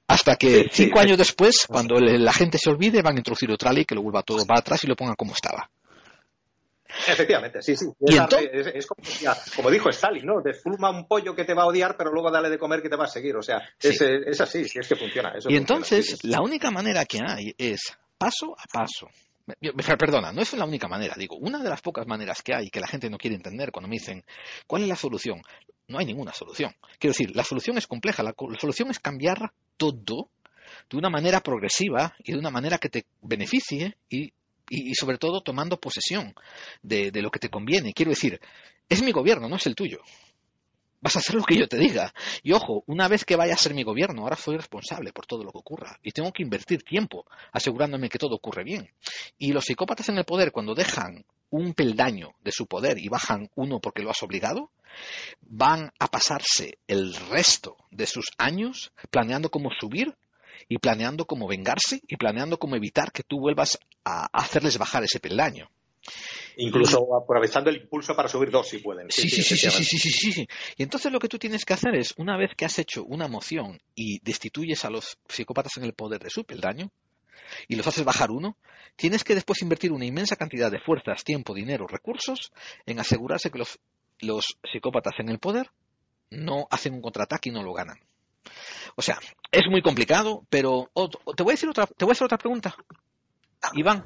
Hasta que cinco años después, cuando la gente se olvide, van a introducir otra ley que lo vuelva todo para atrás y lo ponga como estaba. Efectivamente, sí, sí. Es, como, dijo Stalin, ¿no? Desfulma un pollo que te va a odiar, pero luego dale de comer que te va a seguir. O sea, es, así, es que funciona. y entonces, la única manera que hay es paso a paso. Perdona, no es la única manera, digo, una de las pocas maneras que hay que la gente no quiere entender cuando me dicen, ¿cuál es la solución? No hay ninguna solución. Quiero decir, la solución es compleja, la, solución es cambiar todo de una manera progresiva y de una manera que te beneficie y, sobre todo tomando posesión de, de lo que te conviene. Quiero decir, es mi gobierno, no es el tuyo vas a hacer lo que yo te diga. Y ojo, una vez que vaya a ser mi gobierno, ahora soy responsable por todo lo que ocurra y tengo que invertir tiempo asegurándome que todo ocurre bien. Y los psicópatas en el poder, cuando dejan un peldaño de su poder y bajan uno porque lo has obligado, van a pasarse el resto de sus años planeando cómo subir y planeando cómo vengarse y planeando cómo evitar que tú vuelvas a hacerles bajar ese peldaño. Incluso aprovechando el impulso para subir dos si pueden. Sí sí sí, sí sí sí, sí, Y entonces lo que tú tienes que hacer es, una vez que has hecho una moción y destituyes a los psicópatas en el poder de su peldaño, y los haces bajar uno, tienes que después invertir una inmensa cantidad de fuerzas, tiempo, dinero, recursos en asegurarse que los, los psicópatas en el poder no hacen un contraataque y no lo ganan. O sea, es muy complicado, pero te voy a decir otra, te voy a hacer otra pregunta. Iván,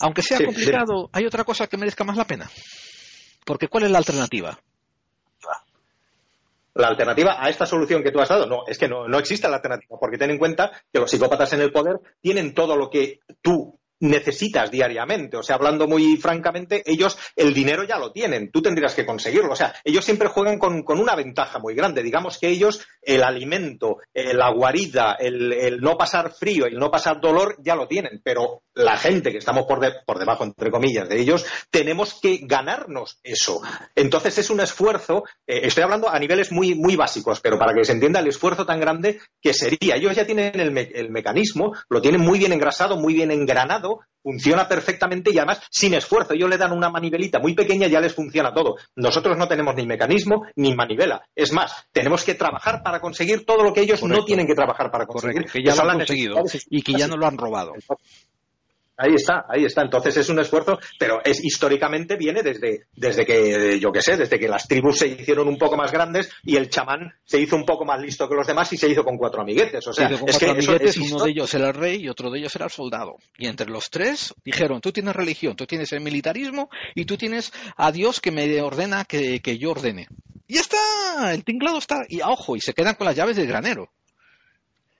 aunque sea complicado, ¿hay otra cosa que merezca más la pena? Porque ¿cuál es la alternativa? La alternativa a esta solución que tú has dado, no, es que no, no existe la alternativa, porque ten en cuenta que los psicópatas en el poder tienen todo lo que tú necesitas diariamente. O sea, hablando muy francamente, ellos el dinero ya lo tienen, tú tendrías que conseguirlo. O sea, ellos siempre juegan con, una ventaja muy grande. Digamos que ellos el alimento, eh, la guarida, el, no pasar frío, el no pasar dolor, ya lo tienen. Pero la gente que estamos por, por debajo, entre comillas, de ellos, tenemos que ganarnos eso. Entonces es un esfuerzo, eh, estoy hablando a niveles muy, muy básicos, pero para que se entienda el esfuerzo tan grande que sería. Ellos ya tienen el mecanismo, lo tienen muy bien engrasado, muy bien engranado funciona perfectamente y además sin esfuerzo. Ellos le dan una manivelita muy pequeña y ya les funciona todo. Nosotros no tenemos ni mecanismo ni manivela. Es más, tenemos que trabajar para conseguir todo lo que ellos no tienen que trabajar para conseguir. que ya lo han conseguido y que ya no lo han robado. Ahí está, ahí está. Entonces es un esfuerzo, pero es históricamente viene desde, desde que, yo qué sé, desde que las tribus se hicieron un poco más grandes y el chamán se hizo un poco más listo que los demás y se hizo con cuatro amiguetes. O sea, es que uno de ellos era el rey y otro de ellos era el soldado. Y entre los tres dijeron, tú tienes religión, tú tienes el militarismo y tú tienes a Dios que me ordena que, que yo ordene. Y ya está, el tinglado está, y ojo, y se quedan con las llaves del granero.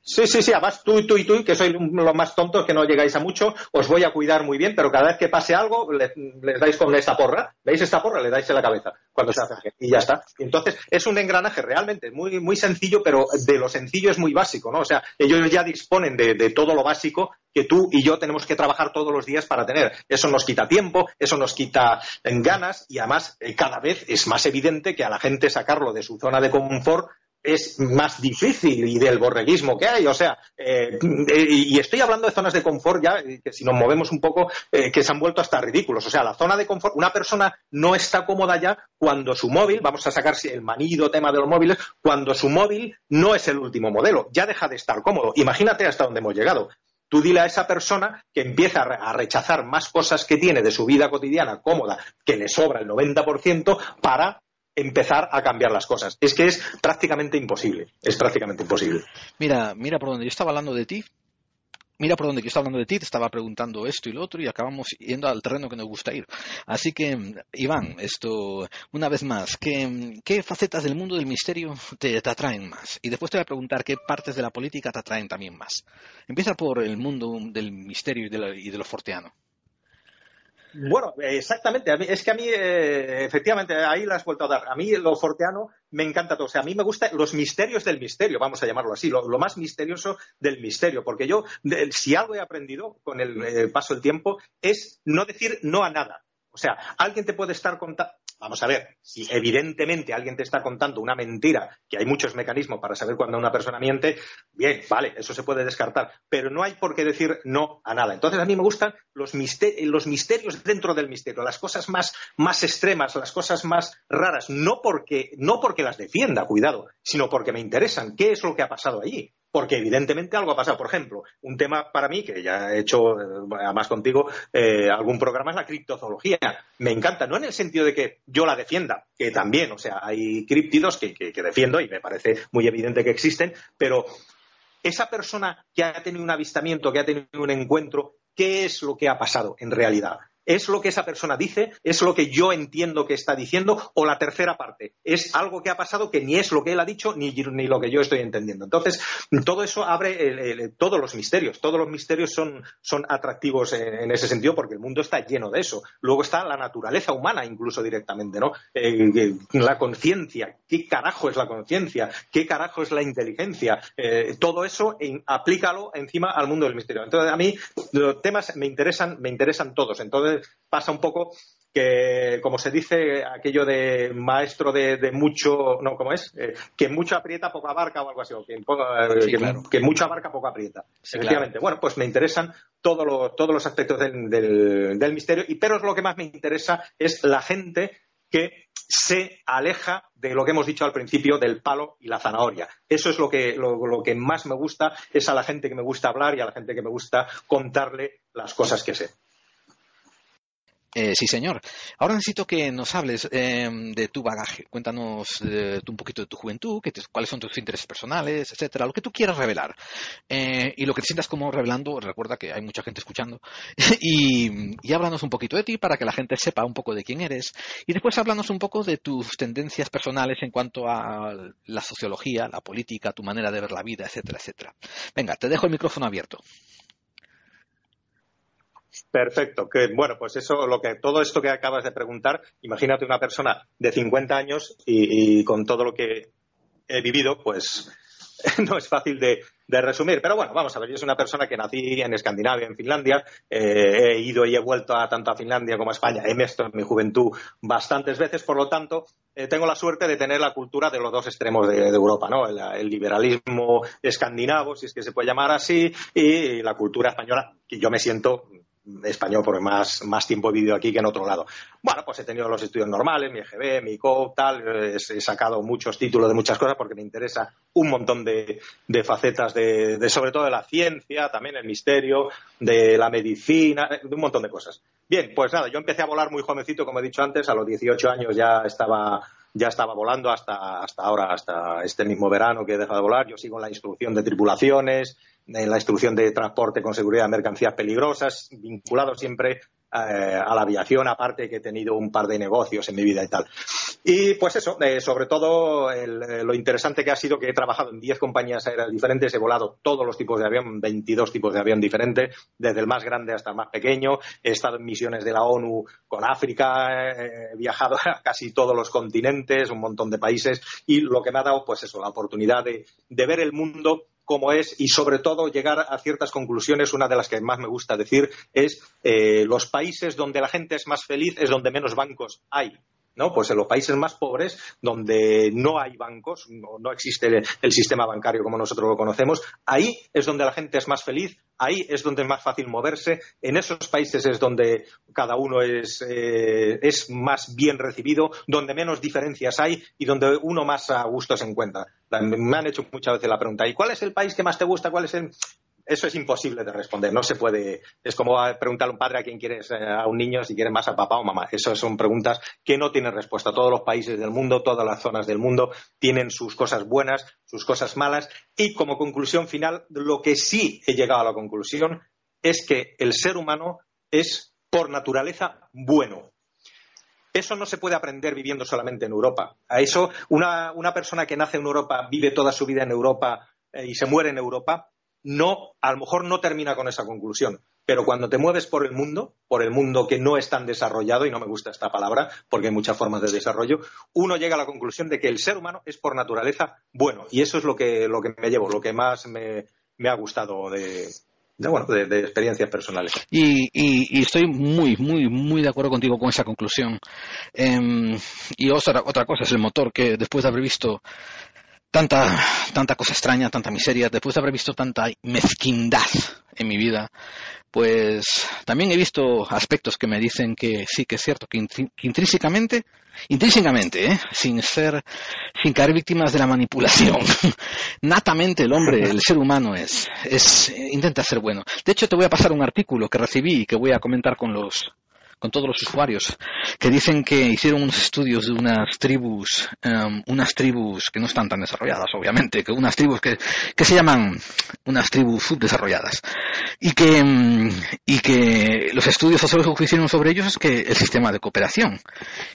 Sí, sí, sí, además tú, y tú y tú, que sois los más tontos, que no llegáis a mucho, os voy a cuidar muy bien, pero cada vez que pase algo, les, dais con esta porra, ¿veis esta porra? Le dais en la cabeza cuando se hace y ya está. Entonces, es un engranaje realmente muy, muy sencillo, pero de lo sencillo es muy básico, ¿no? O sea, ellos ya disponen de, todo lo básico que tú y yo tenemos que trabajar todos los días para tener. Eso nos quita tiempo, eso nos quita ganas y además eh, cada vez es más evidente que a la gente sacarlo de su zona de confort es más difícil y del borreguismo que hay. O sea, eh, y estoy hablando de zonas de confort ya, que si nos movemos un poco, eh, que se han vuelto hasta ridículos. O sea, la zona de confort, una persona no está cómoda ya cuando su móvil, vamos a sacar el manido tema de los móviles, cuando su móvil no es el último modelo, ya deja de estar cómodo. Imagínate hasta dónde hemos llegado. Tú dile a esa persona que empieza a rechazar más cosas que tiene de su vida cotidiana cómoda, que le sobra el 90%, para empezar a cambiar las cosas. Es que es prácticamente imposible. Es prácticamente imposible. Mira, mira por donde yo estaba hablando de ti. Mira por donde yo estaba hablando de ti, te estaba preguntando esto y lo otro y acabamos yendo al terreno que nos gusta ir. Así que, Iván, esto, una vez más, ¿qué, facetas del mundo del misterio te, atraen más? Y después te voy a preguntar qué partes de la política te atraen también más. Empieza por el mundo del misterio y de, y de lo forteano. Bueno, exactamente. es que a mí, eh, efectivamente, ahí la has vuelto a dar. A mí lo forteano me encanta todo. O sea, a mí me gustan los misterios del misterio, vamos a llamarlo así, lo, más misterioso del misterio. Porque yo, si algo he aprendido con el eh, paso del tiempo, es no decir no a nada. O sea, alguien te puede estar contando. Vamos a ver, si evidentemente alguien te está contando una mentira, que hay muchos mecanismos para saber cuando una persona miente, bien, vale, eso se puede descartar, pero no hay por qué decir no a nada. Entonces a mí me gustan los, misterios dentro del misterio, las cosas más, más extremas, las cosas más raras, no porque, no porque las defienda, cuidado, sino porque me interesan. ¿Qué es lo que ha pasado allí? Porque evidentemente algo ha pasado. Por ejemplo, un tema para mí, que ya he hecho, eh, además contigo, eh, algún programa es la criptozoología. Me encanta, no en el sentido de que yo la defienda, que también, o sea, hay críptidos que, que defiendo y me parece muy evidente que existen, pero esa persona que ha tenido un avistamiento, que ha tenido un encuentro, ¿qué es lo que ha pasado en realidad? ¿Es lo que esa persona dice? ¿Es lo que yo entiendo que está diciendo? ¿O la tercera parte? ¿Es algo que ha pasado que ni es lo que él ha dicho ni, ni lo que yo estoy entendiendo? Entonces, todo eso abre todos los misterios. Todos los misterios son, son atractivos en, ese sentido porque el mundo está lleno de eso. Luego está la naturaleza humana incluso directamente, ¿no? Eh, la conciencia. ¿Qué carajo es la conciencia? ¿Qué carajo es la inteligencia? Eh, todo eso aplícalo encima al mundo del misterio. Entonces, a mí los temas me interesan, me interesan todos. Entonces, pasa un poco que, como se dice, aquello de maestro de, mucho, no, ¿cómo es? Eh, que mucho aprieta, poco abarca o algo así, o que, que, mucho abarca, poco aprieta. Efectivamente. Bueno, pues me interesan todos los aspectos del, del, misterio, y pero lo que más me interesa es la gente que se aleja de lo que hemos dicho al principio del palo y la zanahoria. Eso es lo que, lo que más me gusta, es a la gente que me gusta hablar y a la gente que me gusta contarle las cosas que sé. Eh, sí, señor. Ahora necesito que nos hables em, de tu bagaje. Cuéntanos un poquito de tu juventud, cuáles son tus intereses personales, etcétera, lo que tú quieras revelar. Eh, y lo que te sientas como revelando, recuerda que hay mucha gente escuchando. y, y háblanos un poquito de ti para que la gente sepa un poco de quién eres. Y después háblanos un poco de tus tendencias personales en cuanto a la sociología, la política, tu manera de ver la vida, etcétera, etcétera. Venga, te dejo el micrófono abierto. Perfecto. Que, bueno, pues eso, lo que, todo esto que acabas de preguntar, imagínate una persona de 50 años y, con todo lo que he vivido, pues no es fácil de, resumir. Pero bueno, vamos a ver, yo soy una persona que nací en Escandinavia, en Finlandia, eh, he ido y he vuelto a, tanto a Finlandia como a España, he visto en mi juventud bastantes veces, por lo tanto, eh, tengo la suerte de tener la cultura de los dos extremos de, Europa, ¿no? el, liberalismo escandinavo, si es que se puede llamar así, y la cultura española, que yo me siento español porque más, más tiempo he vivido aquí que en otro lado. Bueno, pues he tenido los estudios normales, mi EGB, mi COP, tal, he, sacado muchos títulos de muchas cosas porque me interesa un montón de, de facetas de, sobre todo de la ciencia, también el misterio, de la medicina, de un montón de cosas. Bien, pues nada, yo empecé a volar muy jovencito, como he dicho antes, a los 18 años ya estaba ya estaba volando hasta, hasta ahora, hasta este mismo verano que he dejado de volar. Yo sigo en la instrucción de tripulaciones, en la instrucción de transporte con seguridad de mercancías peligrosas, vinculado siempre a la aviación, aparte que he tenido un par de negocios en mi vida y tal. Y pues eso, sobre todo lo interesante que ha sido que he trabajado en 10 compañías aéreas diferentes, he volado todos los tipos de avión, 22 tipos de avión diferentes, desde el más grande hasta el más pequeño, he estado en misiones de la ONU con África, he viajado a casi todos los continentes, un montón de países y lo que me ha dado pues eso, la oportunidad de, ver el mundo como es y sobre todo llegar a ciertas conclusiones. Una de las que más me gusta decir es eh, los países donde la gente es más feliz es donde menos bancos hay. ¿No? Pues en los países más pobres, donde no hay bancos, no, existe el, sistema bancario como nosotros lo conocemos, ahí es donde la gente es más feliz, ahí es donde es más fácil moverse, en esos países es donde cada uno es, eh, es más bien recibido, donde menos diferencias hay y donde uno más a gusto se encuentra. Me han hecho muchas veces la pregunta, ¿y cuál es el país que más te gusta? ¿Cuál es el...? Eso es imposible de responder. No se puede. Es como preguntarle a un padre a quién quieres, eh, a un niño, si quiere más a papá o mamá. Esas son preguntas que no tienen respuesta. Todos los países del mundo, todas las zonas del mundo tienen sus cosas buenas, sus cosas malas. Y como conclusión final, lo que sí he llegado a la conclusión es que el ser humano es por naturaleza bueno. Eso no se puede aprender viviendo solamente en Europa. A eso, una, persona que nace en Europa, vive toda su vida en Europa eh, y se muere en Europa, no, a lo mejor no termina con esa conclusión. Pero cuando te mueves por el mundo, por el mundo que no es tan desarrollado, y no me gusta esta palabra porque hay muchas formas de desarrollo, uno llega a la conclusión de que el ser humano es por naturaleza bueno. Y eso es lo que, lo que me llevo, lo que más me, ha gustado de, bueno, de, experiencias personales. Y, estoy muy, muy, muy de acuerdo contigo con esa conclusión. Em, y otra, otra cosa es el motor, que después de haber visto tanta, tanta cosa extraña, tanta miseria, después de haber visto tanta mezquindad en mi vida, pues también he visto aspectos que me dicen que sí que es cierto, que, intrínsecamente, intrínsecamente, ¿eh? sin ser, sin caer víctimas de la manipulación, natamente el hombre, el ser humano es, es, intenta ser bueno. De hecho, te voy a pasar un artículo que recibí y que voy a comentar con los, con todos los usuarios, que dicen que hicieron unos estudios de unas tribus, em, unas tribus que no están tan desarrolladas, obviamente, que unas tribus que, que se llaman unas tribus subdesarrolladas, y que, em, y que los estudios sociológicos que hicieron sobre ellos es que el sistema de cooperación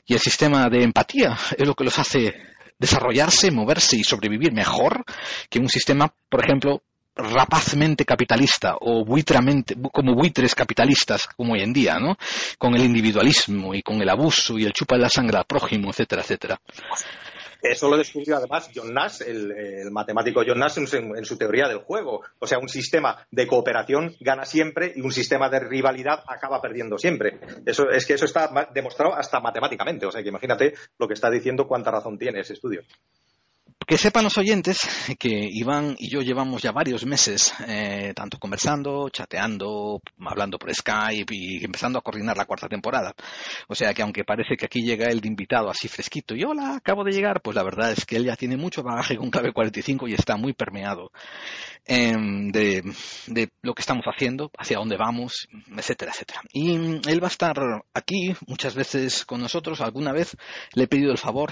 y el sistema de empatía es lo que los hace desarrollarse, moverse y sobrevivir mejor que un sistema, por ejemplo, rapazmente capitalista o buitramente, como buitres capitalistas como hoy en día, ¿no? Con el individualismo y con el abuso y el chupa de la sangre al prójimo, etcétera, etcétera. Eso lo descubrió además John Nash, el, matemático John Nash, en, su teoría del juego. O sea, un sistema de cooperación gana siempre y un sistema de rivalidad acaba perdiendo siempre. Eso, es que eso está demostrado hasta matemáticamente. O sea, que imagínate lo que está diciendo, cuánta razón tiene ese estudio. Que sepan los oyentes que Iván y yo llevamos ya varios meses eh, tanto conversando, chateando, hablando por Skype y empezando a coordinar la cuarta temporada. O sea que aunque parece que aquí llega el de invitado así fresquito y hola, acabo de llegar, pues la verdad es que él ya tiene mucho bagaje con clave 45 y está muy permeado em, de, de, lo que estamos haciendo, hacia dónde vamos, etcétera, etcétera. Y él va a estar aquí muchas veces con nosotros. Alguna vez le he pedido el favor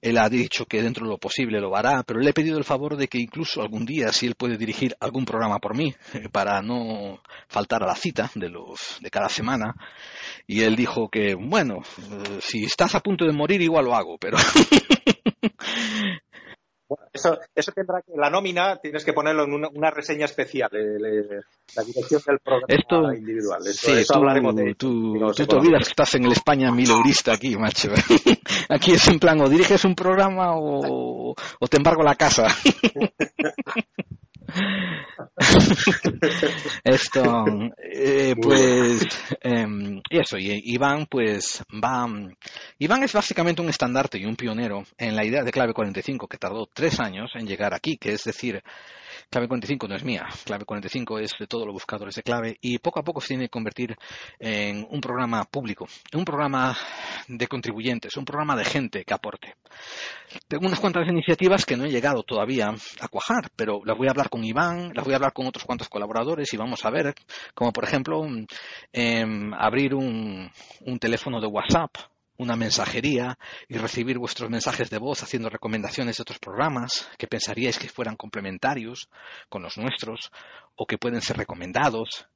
él ha dicho que dentro de lo posible lo hará, pero le he pedido el favor de que incluso algún día, si él puede dirigir algún programa por mí, eh, para no faltar a la cita de, los, de cada semana, y él dijo que, bueno, eh, si estás a punto de morir igual lo hago, pero Bueno, eso, eso tendrá que, la nómina tienes que ponerlo en una, reseña especial, de, la dirección del programa individual. sí, tú, hablaremos de. Tú, tú te olvidas que estás en el España mileurista aquí, macho. aquí es en plan, o diriges un programa o, o te embargo la casa. Esto, eh, pues, eh, y eso, y Iván, pues, va, Iván es básicamente un estandarte y un pionero en la idea de clave 45 que tardó tres años en llegar aquí, que es decir, Clave 45 no es mía, Clave 45 es de todos los buscadores de clave y poco a poco se tiene que convertir en un programa público, un programa de contribuyentes, un programa de gente que aporte. Tengo unas cuantas iniciativas que no he llegado todavía a cuajar, pero las voy a hablar con Iván, las voy a hablar con otros cuantos colaboradores y vamos a ver, como por ejemplo, em, abrir un teléfono de WhatsApp una mensajería y recibir vuestros mensajes de voz haciendo recomendaciones de otros programas que pensaríais que fueran complementarios con los nuestros o que pueden ser recomendados.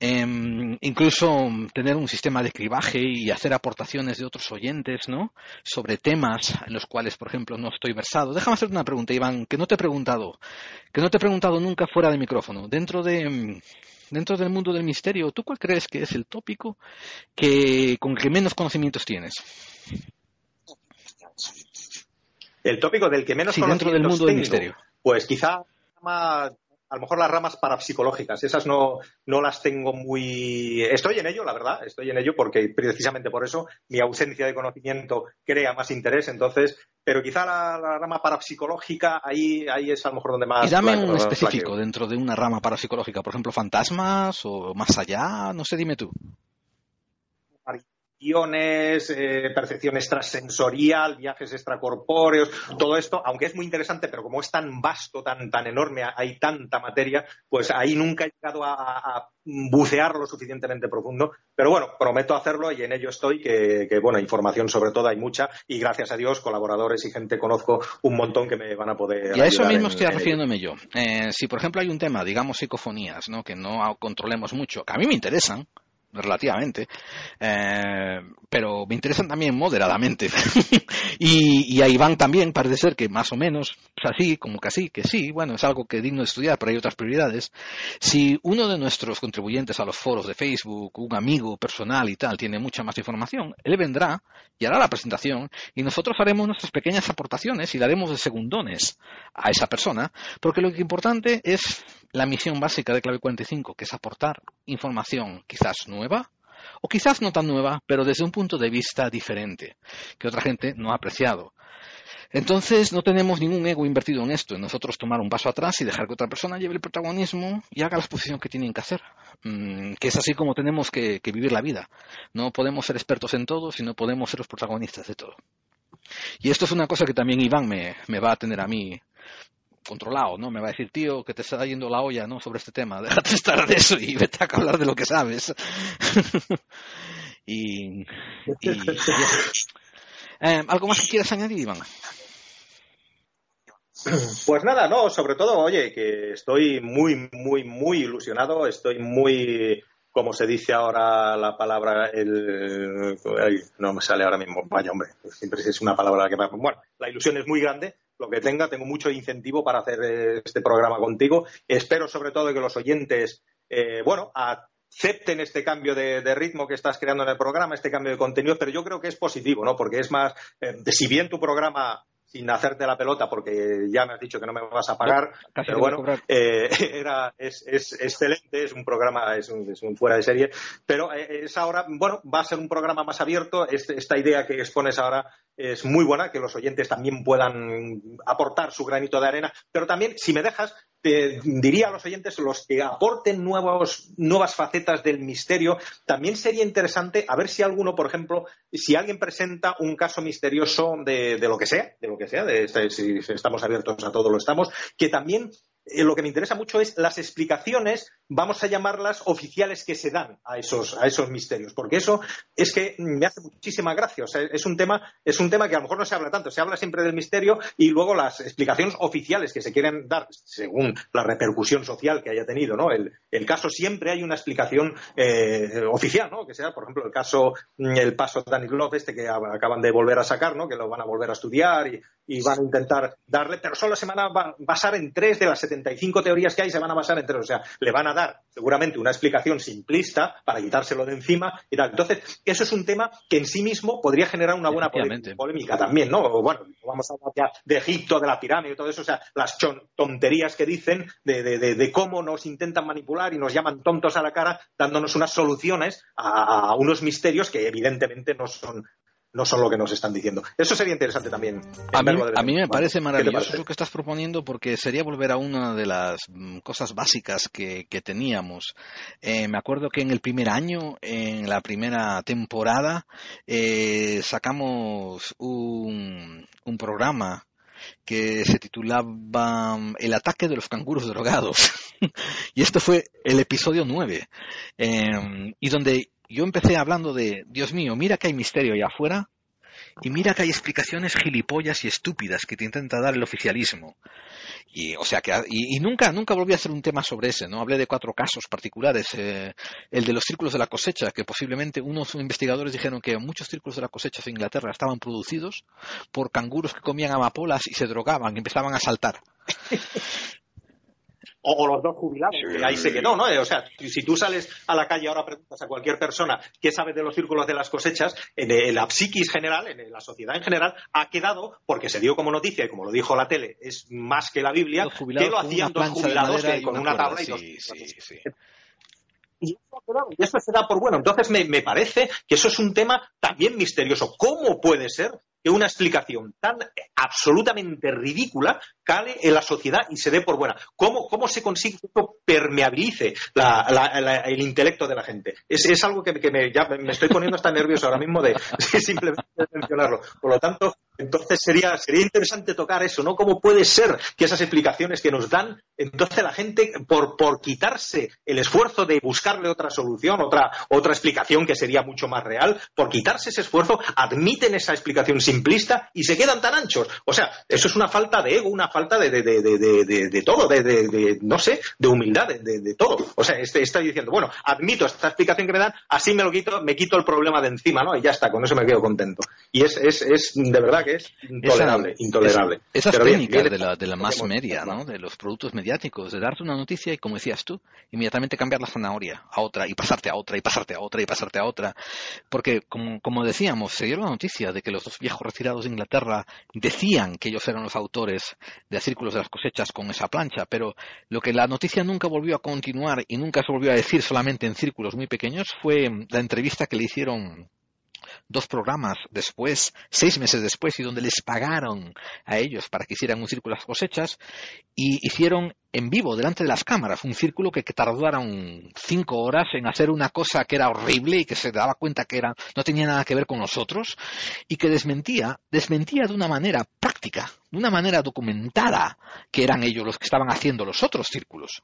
Em, incluso tener un sistema de cribaje y hacer aportaciones de otros oyentes, ¿no? Sobre temas en los cuales, por ejemplo, no estoy versado. Déjame hacerte una pregunta, Iván, que no te he preguntado, que no te he preguntado nunca fuera de micrófono. Dentro de em, dentro del mundo del misterio, ¿tú cuál crees que es el tópico que con el que menos conocimientos tienes? El tópico del que menos sí, dentro del mundo del misterio. Pues quizá a lo mejor las ramas parapsicológicas, esas no, no las tengo muy... Estoy en ello, la verdad, estoy en ello porque precisamente por eso mi ausencia de conocimiento crea más interés, entonces, pero quizá la, rama parapsicológica ahí, ahí es a lo mejor donde más... Y dame un específico dentro de una rama parapsicológica, por ejemplo, fantasmas o más allá, no sé, dime tú eh, percepción extrasensorial, viajes extracorpóreos, todo esto, aunque es muy interesante, pero como es tan vasto, tan, tan enorme, hay tanta materia, pues ahí nunca he llegado a, bucear lo suficientemente profundo. Pero bueno, prometo hacerlo y en ello estoy, que, que, bueno, información sobre todo hay mucha y gracias a Dios, colaboradores y gente conozco un montón que me van a poder. Y a eso mismo estoy refiriéndome yo. Eh, si por ejemplo hay un tema, digamos psicofonías, ¿no? que no controlemos mucho, que a mí me interesan, relativamente, eh, pero me interesan también moderadamente. y, a Iván también parece ser que más o menos, así, como que así, que sí, bueno, es algo que digno de estudiar, pero hay otras prioridades. Si uno de nuestros contribuyentes a los foros de Facebook, un amigo personal y tal, tiene mucha más información, él vendrá y hará la presentación y nosotros haremos nuestras pequeñas aportaciones y daremos de segundones a esa persona, porque lo que es importante es la misión básica de Clave 45, que es aportar información quizás o quizás no tan nueva, pero desde un punto de vista diferente, que otra gente no ha apreciado. Entonces no tenemos ningún ego invertido en esto, en nosotros tomar un paso atrás y dejar que otra persona lleve el protagonismo y haga la exposición que tienen que hacer, mm, que es así como tenemos que, vivir la vida. No podemos ser expertos en todo, sino podemos ser los protagonistas de todo. Y esto es una cosa que también Iván me va a tener a mí controlado, ¿no? Me va a decir, tío, que te está yendo la olla, ¿no? Sobre este tema. Déjate estar de eso y vete a hablar de lo que sabes. y... Eh, ¿Algo más que quieras añadir, Iván? Pues nada, no, sobre todo, oye, que estoy muy, muy, muy ilusionado, estoy muy, como se dice ahora la palabra, el, no me sale ahora mismo, vaya hombre, siempre es una palabra que me... Bueno, la ilusión es muy grande lo que tenga. Tengo mucho incentivo para hacer eh, este programa contigo. Espero sobre todo que los oyentes, eh, bueno, acepten este cambio de, ritmo que estás creando en el programa, este cambio de contenido, pero yo creo que es positivo, ¿no? Porque es más, eh, si bien tu programa sin hacerte la pelota porque ya me has dicho que no me vas a pagar, pero bueno, era, es, excelente, es un programa, es un, es un, fuera de serie, pero es ahora, bueno, va a ser un programa más abierto, esta idea que expones ahora es muy buena, que los oyentes también puedan aportar su granito de arena, pero también, si me dejas, te diría a los oyentes, los que aporten nuevos, nuevas facetas del misterio, también sería interesante a ver si alguno, por ejemplo, si alguien presenta un caso misterioso de, lo que sea, de lo que sea, de, si estamos abiertos a todo lo estamos, que también eh, lo que me interesa mucho es las explicaciones, vamos a llamarlas oficiales que se dan a esos, a esos misterios, porque eso es que me hace muchísima gracia. O sea, es un tema, es un tema que a lo mejor no se habla tanto, se habla siempre del misterio y luego las explicaciones oficiales que se quieren dar según la repercusión social que haya tenido, ¿no? El, caso siempre hay una explicación eh, oficial, ¿no? Que sea, por ejemplo, el caso, el paso Love, este que acaban de volver a sacar, ¿no? Que lo van a volver a estudiar y, y van a intentar darle, pero solo se van a basar en tres de las 75 teorías que hay, se van a basar en tres. O sea, le van a dar seguramente una explicación simplista para quitárselo de encima y tal. Entonces, eso es un tema que en sí mismo podría generar una buena polémica también, ¿no? Bueno, vamos a hablar ya de Egipto, de la pirámide y todo eso, o sea, las tonterías que dicen de, de, cómo nos intentan manipular y nos llaman tontos a la cara, dándonos unas soluciones a, a unos misterios que evidentemente no son no son lo que nos están diciendo. Eso sería interesante también. A mí, me parece maravilloso lo que estás proponiendo porque sería volver a una de las mm, cosas básicas que, teníamos. Eh, me acuerdo que en el primer año, en la primera temporada, eh, sacamos un, un programa que se titulaba mm, El ataque de los canguros drogados. y esto fue el episodio 9. Eh, y donde yo empecé hablando de, Dios mío, mira que hay misterio allá afuera, Y mira que hay explicaciones gilipollas y estúpidas que te intenta dar el oficialismo. Y, o sea que, y, nunca, nunca volví a hacer un tema sobre ese, ¿no? Hablé de cuatro casos particulares. Eh, el de los círculos de la cosecha, que posiblemente unos investigadores dijeron que muchos círculos de la cosecha en Inglaterra estaban producidos por canguros que comían amapolas y se drogaban y empezaban a saltar. o, los dos jubilados, que ahí se quedó, ¿no? O sea, si tú sales a la calle ahora preguntas a cualquier persona qué sabe de los círculos de las cosechas, en, la psiquis general, en la sociedad en general, ha quedado, porque se dio como noticia y como lo dijo la tele, es más que la Biblia, que lo hacían dos jubilados con una tabla y dos. Y eso se da por bueno. Entonces me, me, parece que eso es un tema también misterioso. ¿Cómo puede ser que una explicación tan absolutamente ridícula cale en la sociedad y se dé por buena. ¿Cómo, cómo se consigue que esto permeabilice el intelecto de la gente? Es, algo que, me, ya me estoy poniendo hasta nervioso ahora mismo de simplemente mencionarlo. Por lo tanto, entonces sería, sería interesante tocar eso, ¿no? ¿Cómo puede ser que esas explicaciones que nos dan, entonces la gente, por, por quitarse el esfuerzo de buscarle otra solución, otra, otra explicación que sería mucho más real, por quitarse ese esfuerzo, admiten esa explicación simplista y se quedan tan anchos? O sea, eso es una falta de ego, una falta de, de, de, de todo, de, no sé, de humildad, de, todo. O sea, este, está diciendo, bueno, admito esta explicación que me dan, así me lo quito, me quito el problema de encima, ¿no? Y ya está, con eso me quedo contento. Y es, es, es de verdad que es intolerable, esa, intolerable. Esa, esas técnicas de la, de la más media, ¿no? De los productos mediáticos, de darte una noticia y, como decías tú, inmediatamente cambiar la zanahoria a otra y pasarte a otra y pasarte a otra y pasarte a otra. Porque, como, como decíamos, se dio la noticia de que los dos viejos retirados de Inglaterra decían que ellos eran los autores de Círculos de las Cosechas con esa plancha, pero lo que la noticia nunca volvió a continuar y nunca se volvió a decir solamente en círculos muy pequeños fue la entrevista que le hicieron dos programas después, seis meses después, y donde les pagaron a ellos para que hicieran un círculo de las cosechas, y hicieron en vivo, delante de las cámaras, un círculo que, tardaron cinco horas en hacer una cosa que era horrible y que se daba cuenta que era, no tenía nada que ver con nosotros, y que desmentía, desmentía de una manera práctica, de una manera documentada, que eran ellos los que estaban haciendo los otros círculos.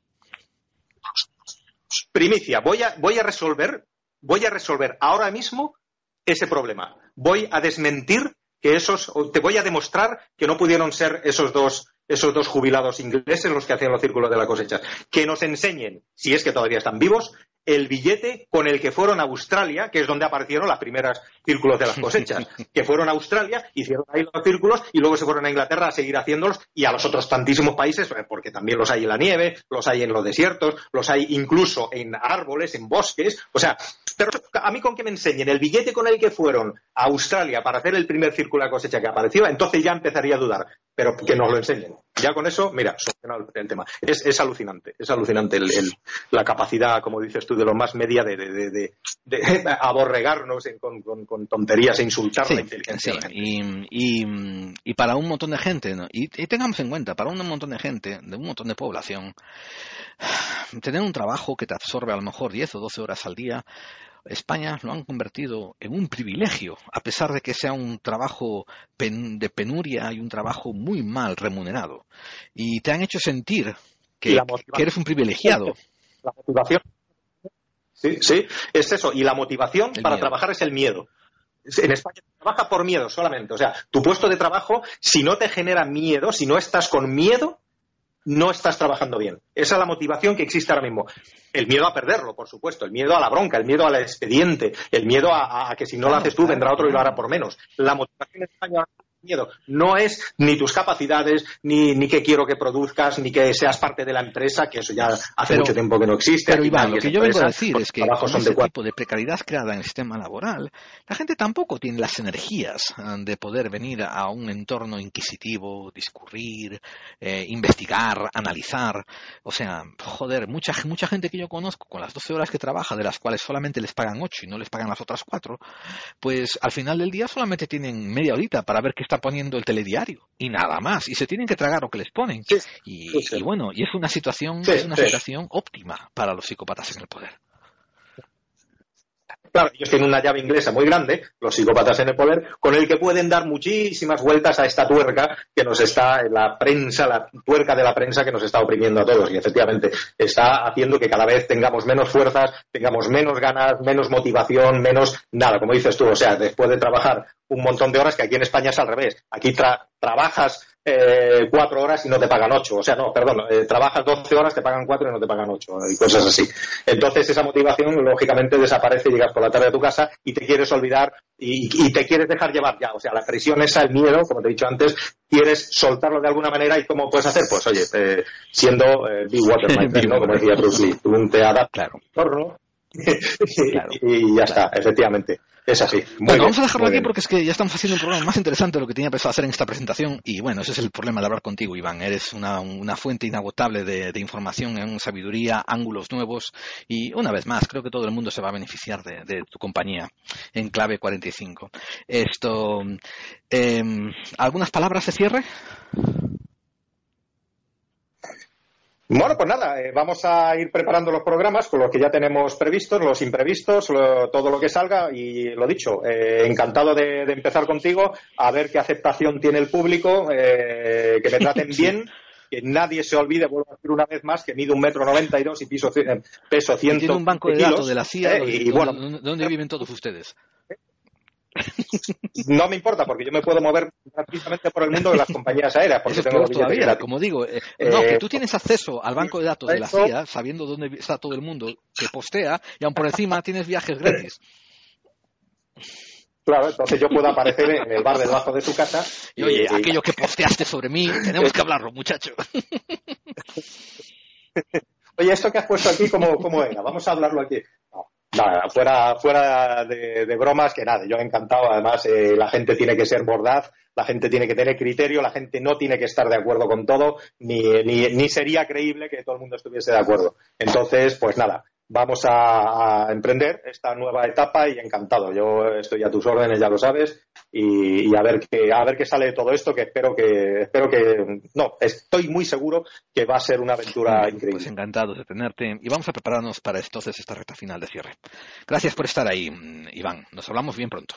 Primicia, voy a, voy a resolver, voy a resolver ahora mismo ese problema. Voy a desmentir que esos, te voy a demostrar que no pudieron ser esos dos, esos dos jubilados ingleses los que hacían los círculos de la cosecha. Que nos enseñen, si es que todavía están vivos, el billete con el que fueron a Australia, que es donde aparecieron las primeras círculos de las cosechas, que fueron a Australia, hicieron ahí los círculos y luego se fueron a Inglaterra a seguir haciéndolos y a los otros tantísimos países, eh, porque también los hay en la nieve, los hay en los desiertos, los hay incluso en árboles, en bosques, o sea, pero a mí con que me enseñen el billete con el que fueron a Australia para hacer el primer círculo de cosecha que apareció, entonces ya empezaría a dudar, pero que nos lo enseñen. Ya con eso, mira, solucionado el tema. Es, alucinante, es alucinante la capacidad, como dices tú, de lo más media de, aborregarnos con, tonterías e insultar la inteligencia. Y, para un montón de gente, y, tengamos en cuenta, para un montón de gente, de un montón de población, tener un trabajo que te absorbe a lo mejor 10 o 12 horas al día, España lo han convertido en un privilegio, a pesar de que sea un trabajo de penuria y un trabajo muy mal remunerado. Y te han hecho sentir que, eres un privilegiado. La motivación. Sí, sí, es eso. Y la motivación para trabajar es el miedo. En España se trabaja por miedo solamente. O sea, tu puesto de trabajo, si no te genera miedo, si no estás con miedo, no estás trabajando bien. Esa es la motivación que existe ahora mismo. El miedo a perderlo, por supuesto, el miedo a la bronca, el miedo al expediente, el miedo a, que si no lo haces tú vendrá otro y lo hará por menos. La motivación en España miedo. No es ni tus capacidades, ni, ni que quiero que produzcas, ni que seas parte de la empresa, que eso ya hace mucho tiempo que no existe. Pero Iván, lo que yo vengo a decir es que con ese tipo de precariedad creada en el sistema laboral, la gente tampoco tiene las energías ah, de poder venir a un entorno inquisitivo, discurrir, eh, investigar, analizar. O sea, joder, mucha, mucha gente que yo conozco con las 12 horas que trabaja, de las cuales solamente les pagan 8 y no les pagan las otras 4, pues al final del día solamente tienen media horita para ver qué está poniendo el telediario y nada más y se tienen que tragar lo que les ponen. Y, bueno y es una situación es una situación óptima para los psicópatas en el poder Claro, ellos tienen una llave inglesa muy grande, los psicópatas en el poder, con el que pueden dar muchísimas vueltas a esta tuerca que nos está, la prensa, la tuerca de la prensa que nos está oprimiendo a todos. Y efectivamente está haciendo que cada vez tengamos menos fuerzas, tengamos menos ganas, menos motivación, menos nada, como dices tú. O sea, después de trabajar un montón de horas, que aquí en España es al revés. Aquí trabajas eh, cuatro horas y no te pagan ocho. O sea, no, perdón, eh, trabajas doce horas, te pagan cuatro y no te pagan ocho. Y cosas así. Entonces esa motivación lógicamente desaparece, llegas por la tarde a tu casa y te quieres olvidar y, te quieres dejar llevar ya. O sea, la presión esa, el miedo, como te he dicho antes, quieres soltarlo de alguna manera y ¿cómo puedes hacer? Pues oye, eh, siendo Big Water, ¿no? como decía Bruce Lee, tú te adaptas claro. y ya está, efectivamente. Es así. bueno, vamos a dejarlo aquí porque es que ya estamos haciendo un programa más interesante de lo que tenía pensado hacer en esta presentación. Y bueno, ese es el problema de hablar contigo, Iván. Eres una, fuente inagotable de, información, en sabiduría, ángulos nuevos. Y una vez más, creo que todo el mundo se va a beneficiar de, tu compañía en clave 45. Esto, em, ¿algunas palabras de cierre? Bueno, pues nada, eh, vamos a ir preparando los programas con los que ya tenemos previstos, los imprevistos, todo lo que salga y lo dicho, eh, encantado de, empezar contigo, a ver qué aceptación tiene el público, eh, que me traten bien. Que nadie se olvide, vuelvo a decir una vez más, que mide un metro noventa y dos y piso, peso ciento. Tiene un banco de datos de la CIA. y, bueno, ¿dónde viven todos ustedes? No me importa porque yo me puedo mover rápidamente por el mundo de las compañías aéreas. Porque tengo todavía, como digo, eh, no, que tú tienes acceso al banco de datos de la CIA sabiendo dónde está todo el mundo que postea y aún por encima tienes viajes gratis. Claro, entonces yo puedo aparecer en el bar debajo de su casa. Y, oye, aquello que posteaste sobre mí, tenemos que hablarlo, muchacho. oye, esto que has puesto aquí, ¿cómo, cómo era? Vamos a hablarlo aquí nada, fuera, fuera de, bromas, que nada, yo encantado. Además, eh, la gente tiene que ser bordaz, la gente tiene que tener criterio, la gente no tiene que estar de acuerdo con todo, ni, ni, ni sería creíble que todo el mundo estuviese de acuerdo. Entonces, pues nada, vamos a, emprender esta nueva etapa y encantado. Yo estoy a tus órdenes, ya lo sabes, y, a ver qué a ver qué sale de todo esto, que espero que espero que no, estoy muy seguro que va a ser una aventura pues increíble. Pues encantado de tenerte y vamos a prepararnos para entonces esta recta final de cierre. Gracias por estar ahí, Iván. Nos hablamos bien pronto.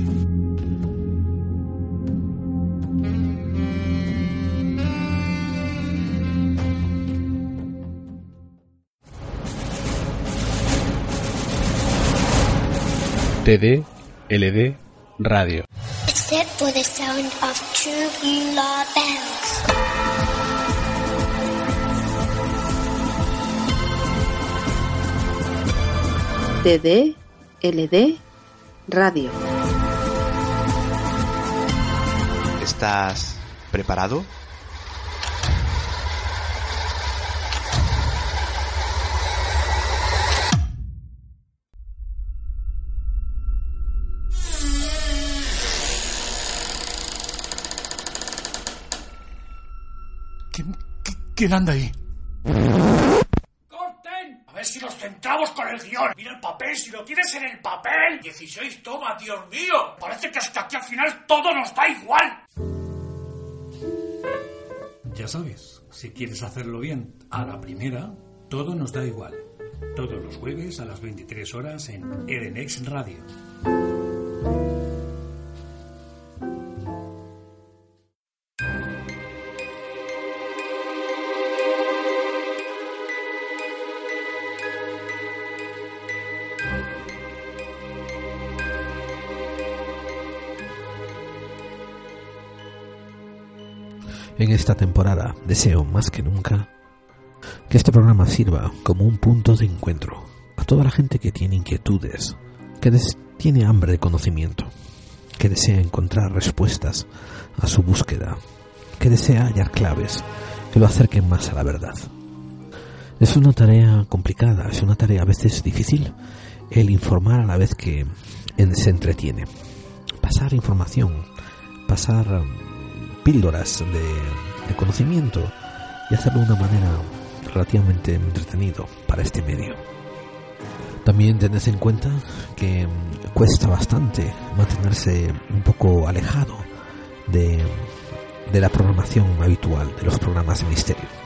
TD, LD, radio. Except for the sound of true blue law bells. TD, LD, radio. ¿Estás preparado? ¿Quién anda ahí? ¡Corten! A ver si nos centramos con el guion. Mira el papel, si lo tienes en el papel. 16 toma, Dios mío. Parece que hasta aquí al final todo nos da igual. Ya sabes, si quieres hacerlo bien a la primera, todo nos da igual. Todos los jueves a las 23 horas en Edenex Radio. Esta temporada deseo más que nunca que este programa sirva como un punto de encuentro a toda la gente que tiene inquietudes, que tiene hambre de conocimiento, que desea encontrar respuestas a su búsqueda, que desea hallar claves que lo acerquen más a la verdad. Es una tarea complicada, es una tarea a veces difícil el informar a la vez que se entretiene. Pasar información, pasar um, píldoras de, conocimiento y hacerlo de una manera relativamente entretenido para este medio. También tened en cuenta que um, cuesta bastante mantenerse un poco alejado de, de la programación habitual de los programas de misterio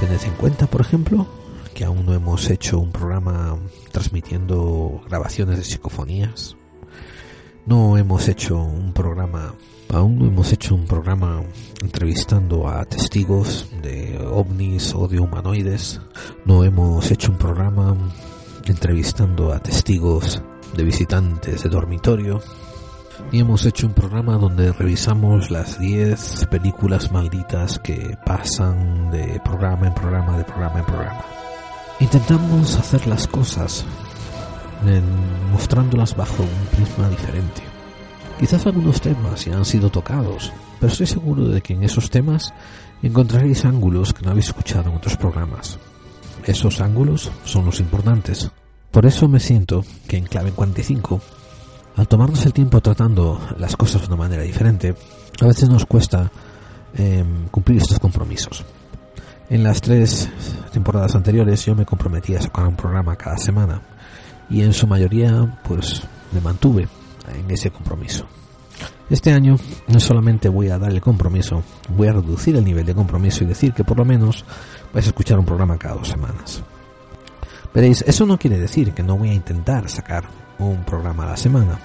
Tened en cuenta, por ejemplo, que aún no hemos hecho un programa transmitiendo grabaciones de psicofonías. No hemos hecho un programa, aún no hemos hecho un programa entrevistando a testigos de ovnis o de humanoides. No hemos hecho un programa entrevistando a testigos de visitantes de dormitorio y hemos hecho un programa donde revisamos las 10 películas malditas que pasan de programa en programa, de programa en programa. Intentamos hacer las cosas mostrándolas bajo un prisma diferente. Quizás algunos temas ya han sido tocados, pero estoy seguro de que en esos temas encontraréis ángulos que no habéis escuchado en otros programas. Esos ángulos son los importantes. Por eso me siento que en Clave 45 al tomarnos el tiempo tratando las cosas de una manera diferente, a veces nos cuesta em, cumplir estos compromisos. En las tres temporadas anteriores yo me comprometí a sacar un programa cada semana y en su mayoría pues me mantuve en ese compromiso. Este año no solamente voy a dar el compromiso, voy a reducir el nivel de compromiso y decir que por lo menos vais a escuchar un programa cada dos semanas. Veréis, eso no quiere decir que no voy a intentar sacar un programa a la semana.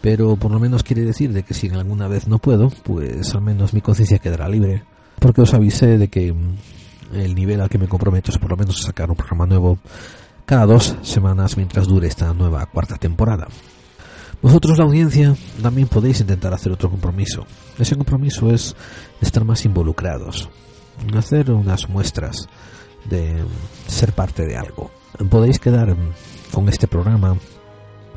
Pero por lo menos quiere decir de que si alguna vez no puedo, pues al menos mi conciencia quedará libre. Porque os avisé de que mm, el nivel al que me comprometo es por lo menos sacar un programa nuevo cada dos semanas mientras dure esta nueva cuarta temporada. Vosotros, la audiencia, también podéis intentar hacer otro compromiso. Ese compromiso es estar más involucrados, hacer unas muestras de ser parte de algo. Podéis quedar con este programa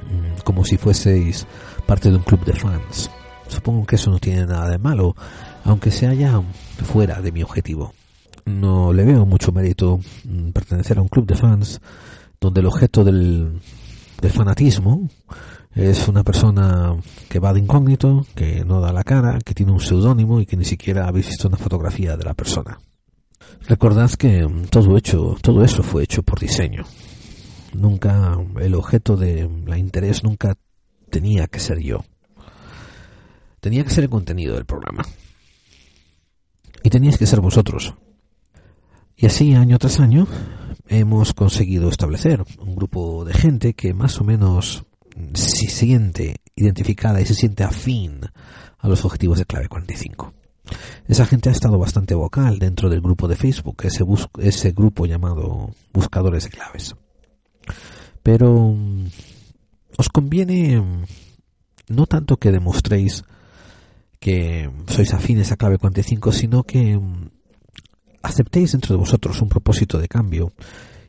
Mm, como si fueseis parte de un club de fans. Supongo que eso no tiene nada de malo, aunque sea ya fuera de mi objetivo. No le veo mucho mérito mm, pertenecer a un club de fans donde el objeto del, del fanatismo es una persona que va de incógnito, que no da la cara, que tiene un seudónimo y que ni siquiera habéis visto una fotografía de la persona. Recordad que todo hecho, todo eso fue hecho por diseño nunca el objeto de la interés nunca tenía que ser yo. Tenía que ser el contenido del programa. Y teníais que ser vosotros. Y así año tras año hemos conseguido establecer un grupo de gente que más o menos se siente identificada y se siente afín a los objetivos de clave 45. Esa gente ha estado bastante vocal dentro del grupo de Facebook, ese, ese grupo llamado Buscadores de Claves. Pero mm, os conviene mm, no tanto que demostréis que sois afines a clave 45, sino que mm, aceptéis dentro de vosotros un propósito de cambio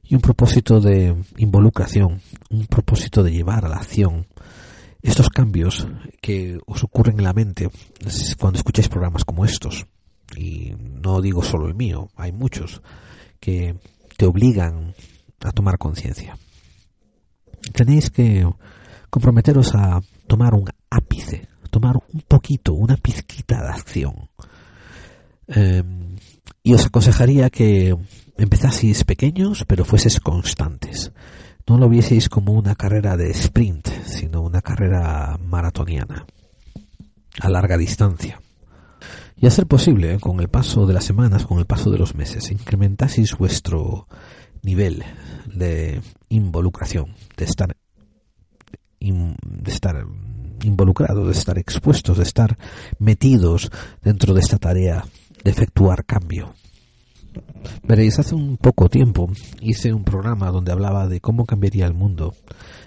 y un propósito de involucración, un propósito de llevar a la acción estos cambios que os ocurren en la mente cuando escucháis programas como estos. Y no digo solo el mío, hay muchos que te obligan a tomar conciencia tenéis que comprometeros a tomar un ápice, tomar un poquito, una pizquita de acción. Em, y os aconsejaría que empezaseis pequeños, pero fueseis constantes. No lo vieseis como una carrera de sprint, sino una carrera maratoniana, a larga distancia. Y a ser posible, con el paso de las semanas, con el paso de los meses, incrementaseis vuestro nivel de involucración, de estar, de estar involucrados, de estar expuestos, de estar metidos dentro de esta tarea de efectuar cambio. Veréis, hace un poco tiempo hice un programa donde hablaba de cómo cambiaría el mundo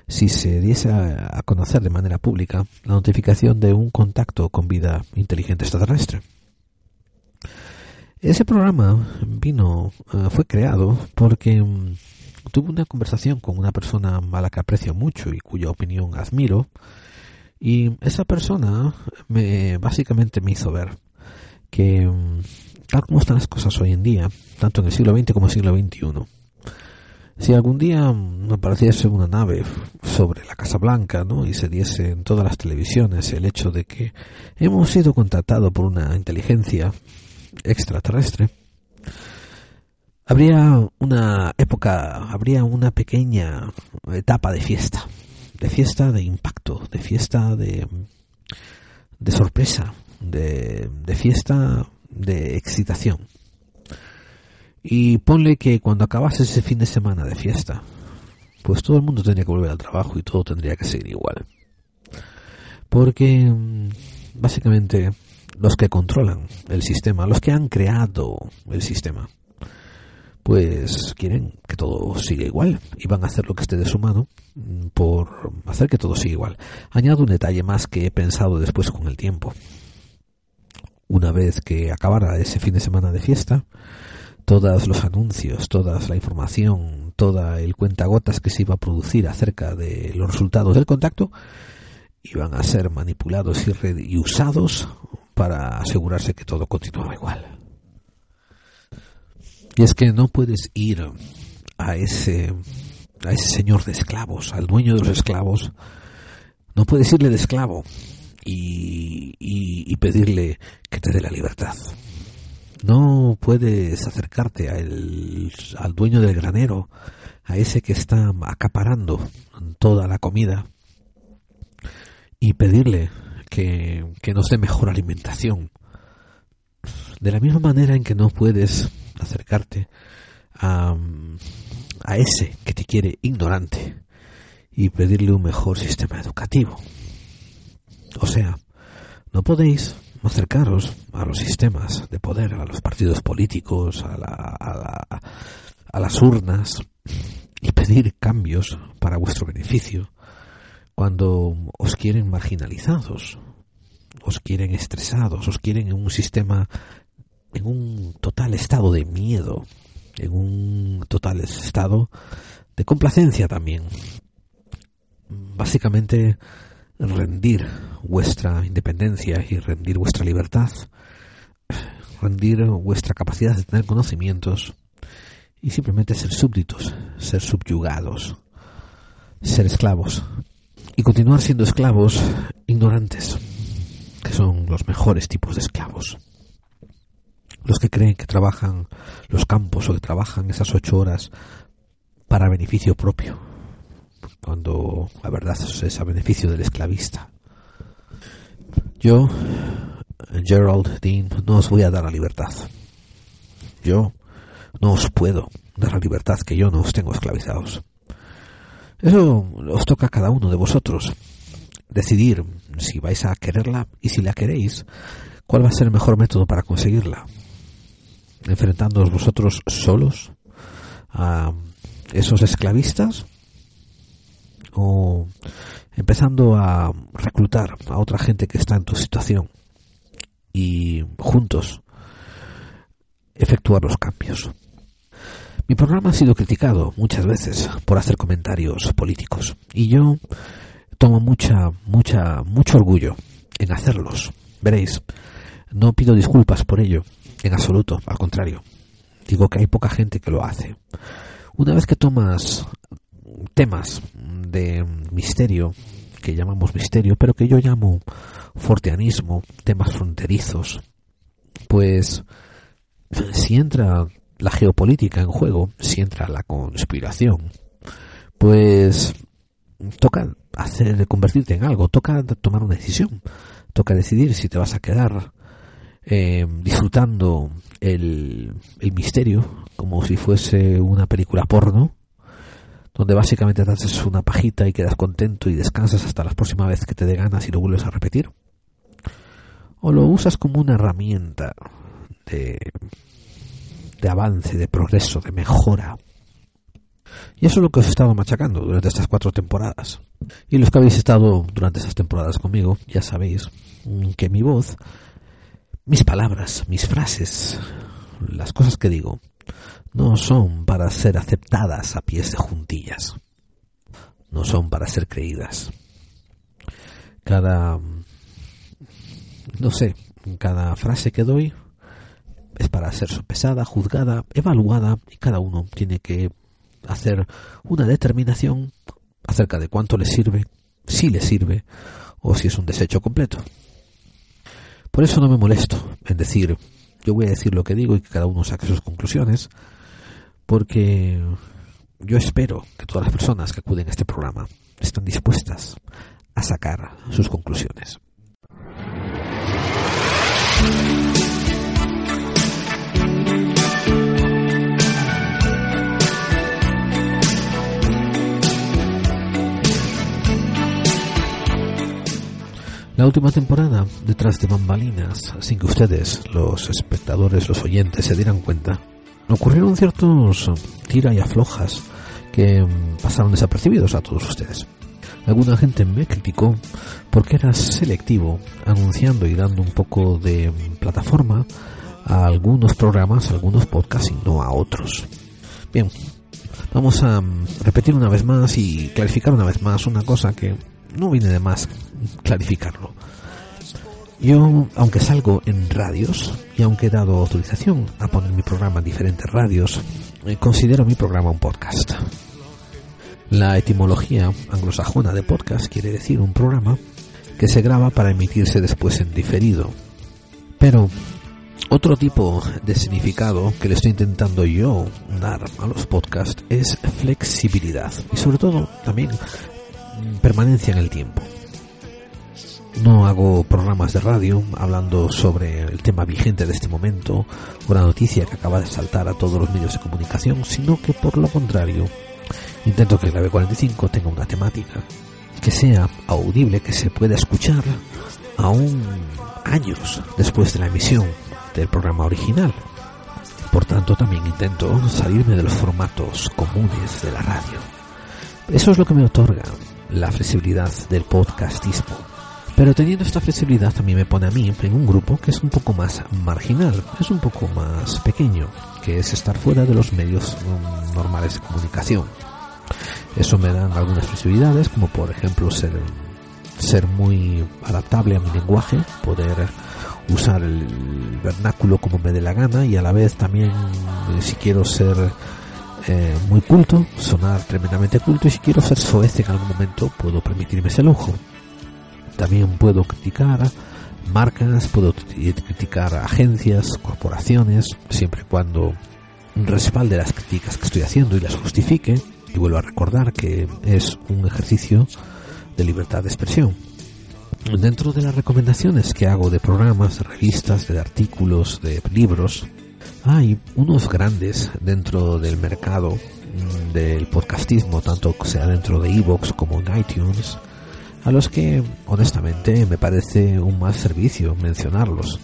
si se diese a conocer de manera pública la notificación de un contacto con vida inteligente extraterrestre. Ese programa vino, eh, fue creado porque mm, tuve una conversación con una persona a la que aprecio mucho y cuya opinión admiro, y esa persona me básicamente me hizo ver que, mm, tal como están las cosas hoy en día, tanto en el siglo XX como en el siglo XXI, si algún día apareciese una nave sobre la Casa Blanca ¿no? y se diese en todas las televisiones el hecho de que hemos sido contactados por una inteligencia extraterrestre, habría una época, habría una pequeña etapa de fiesta, de fiesta de impacto, de fiesta de, de sorpresa, de, de fiesta de excitación. Y ponle que cuando acabase ese fin de semana de fiesta, pues todo el mundo tendría que volver al trabajo y todo tendría que seguir igual. Porque mm, básicamente los que controlan el sistema, los que han creado el sistema, pues quieren que todo siga igual y van a hacer lo que esté de su mano mm, por hacer que todo siga igual. Añado un detalle más que he pensado después con el tiempo. Una vez que acabara ese fin de semana de fiesta, todos los anuncios, toda la información, toda el cuentagotas que se iba a producir acerca de los resultados del contacto iban a ser manipulados y, usados para asegurarse que todo continuaba igual. Y es que no puedes ir a ese a ese señor de esclavos, al dueño de los esclavos, no puedes irle de esclavo y, pedirle que te dé la libertad. No puedes acercarte al, al dueño del granero, a ese que está acaparando toda la comida y pedirle que, que, nos dé mejor alimentación. De la misma manera en que no puedes acercarte a, a ese que te quiere ignorante y pedirle un mejor sistema educativo. O sea, no podéis acercaros a los sistemas de poder, a los partidos políticos, a, la, a, las urnas y pedir cambios para vuestro beneficio cuando os quieren marginalizados, os quieren estresados, os quieren en un sistema, en un total estado de miedo, en un total estado de complacencia también. Básicamente rendir vuestra independencia y rendir vuestra libertad, rendir vuestra capacidad de tener conocimientos y simplemente ser súbditos, ser subyugados, ser esclavos y continuar siendo esclavos ignorantes, que son los mejores tipos de esclavos. Los que creen que trabajan los campos o que trabajan esas ocho horas para beneficio propio, cuando la verdad es a beneficio del esclavista. Yo, Gerald Dean, no os voy a dar la libertad. Yo no os puedo dar la libertad que yo no os tengo esclavizados. Eso os toca a cada uno de vosotros. Decidir si vais a quererla y si la queréis, cuál va a ser el mejor método para conseguirla. Enfrentándoos vosotros solos a esos esclavistas o empezando a reclutar a otra gente que está en tu situación y juntos efectuar los cambios. Mi programa ha sido criticado muchas veces por hacer comentarios políticos y yo tomo mucha, mucha, mucho orgullo en hacerlos. Veréis, no pido disculpas por ello, en absoluto, al contrario. Digo que hay poca gente que lo hace. Una vez que tomas temas de misterio, que llamamos misterio, pero que yo llamo forteanismo, temas fronterizos, pues si entra la geopolítica en juego, si entra la conspiración, pues toca hacer convertirte en algo, toca tomar una decisión, toca decidir si te vas a quedar eh, disfrutando el, el misterio como si fuese una película porno donde básicamente te haces una pajita y quedas contento y descansas hasta la próxima vez que te dé ganas y lo vuelves a repetir. O lo usas como una herramienta de, de avance, de progreso, de mejora. Y eso es lo que os he estado machacando durante estas cuatro temporadas. Y los que habéis estado durante esas temporadas conmigo, ya sabéis que mi voz, mis palabras, mis frases, las cosas que digo, no son para ser aceptadas a pies de juntillas, no son para ser creídas. Cada, no sé, cada frase que doy es para ser sopesada, juzgada, evaluada y cada uno tiene que hacer una determinación acerca de cuánto le sirve, si le sirve o si es un desecho completo. Por eso no me molesto en decir, yo voy a decir lo que digo y que cada uno saque sus conclusiones, porque yo espero que todas las personas que acuden a este programa estén dispuestas a sacar sus conclusiones. La última temporada, detrás de bambalinas, sin que ustedes, los espectadores, los oyentes, se dieran cuenta, ocurrieron ciertos tira y aflojas que pasaron desapercibidos a todos ustedes. Alguna gente me criticó porque era selectivo, anunciando y dando un poco de plataforma a algunos programas, a algunos podcasts y no a otros. Bien, vamos a repetir una vez más y clarificar una vez más una cosa que no viene de más clarificarlo. Yo, aunque salgo en radios y aunque he dado autorización a poner mi programa en diferentes radios, eh, considero mi programa un podcast. La etimología anglosajona de podcast quiere decir un programa que se graba para emitirse después en diferido. Pero otro tipo de significado que le estoy intentando yo dar a los podcasts es flexibilidad y sobre todo también permanencia en el tiempo. No hago programas de radio hablando sobre el tema vigente de este momento o la noticia que acaba de saltar a todos los medios de comunicación, sino que por lo contrario intento que la B45 tenga una temática que sea audible, que se pueda escuchar aún años después de la emisión del programa original. Por tanto, también intento salirme de los formatos comunes de la radio. Eso es lo que me otorga la flexibilidad del podcastismo. Pero teniendo esta flexibilidad también me pone a mí en un grupo que es un poco más marginal, es un poco más pequeño, que es estar fuera de los medios mm, normales de comunicación. Eso me dan algunas flexibilidades, como por ejemplo ser, ser muy adaptable a mi lenguaje, poder usar el vernáculo como me dé la gana y a la vez también eh, si quiero ser eh, muy culto, sonar tremendamente culto y si quiero ser soez en algún momento puedo permitirme ese lujo. También puedo criticar marcas, puedo criticar agencias, corporaciones, siempre y cuando respalde las críticas que estoy haciendo y las justifique. Y vuelvo a recordar que es un ejercicio de libertad de expresión. Dentro de las recomendaciones que hago de programas, de revistas, de artículos, de libros, hay unos grandes dentro del mercado mm, del podcastismo, tanto sea dentro de Evox como en iTunes, a los que honestamente me parece un mal servicio mencionarlos.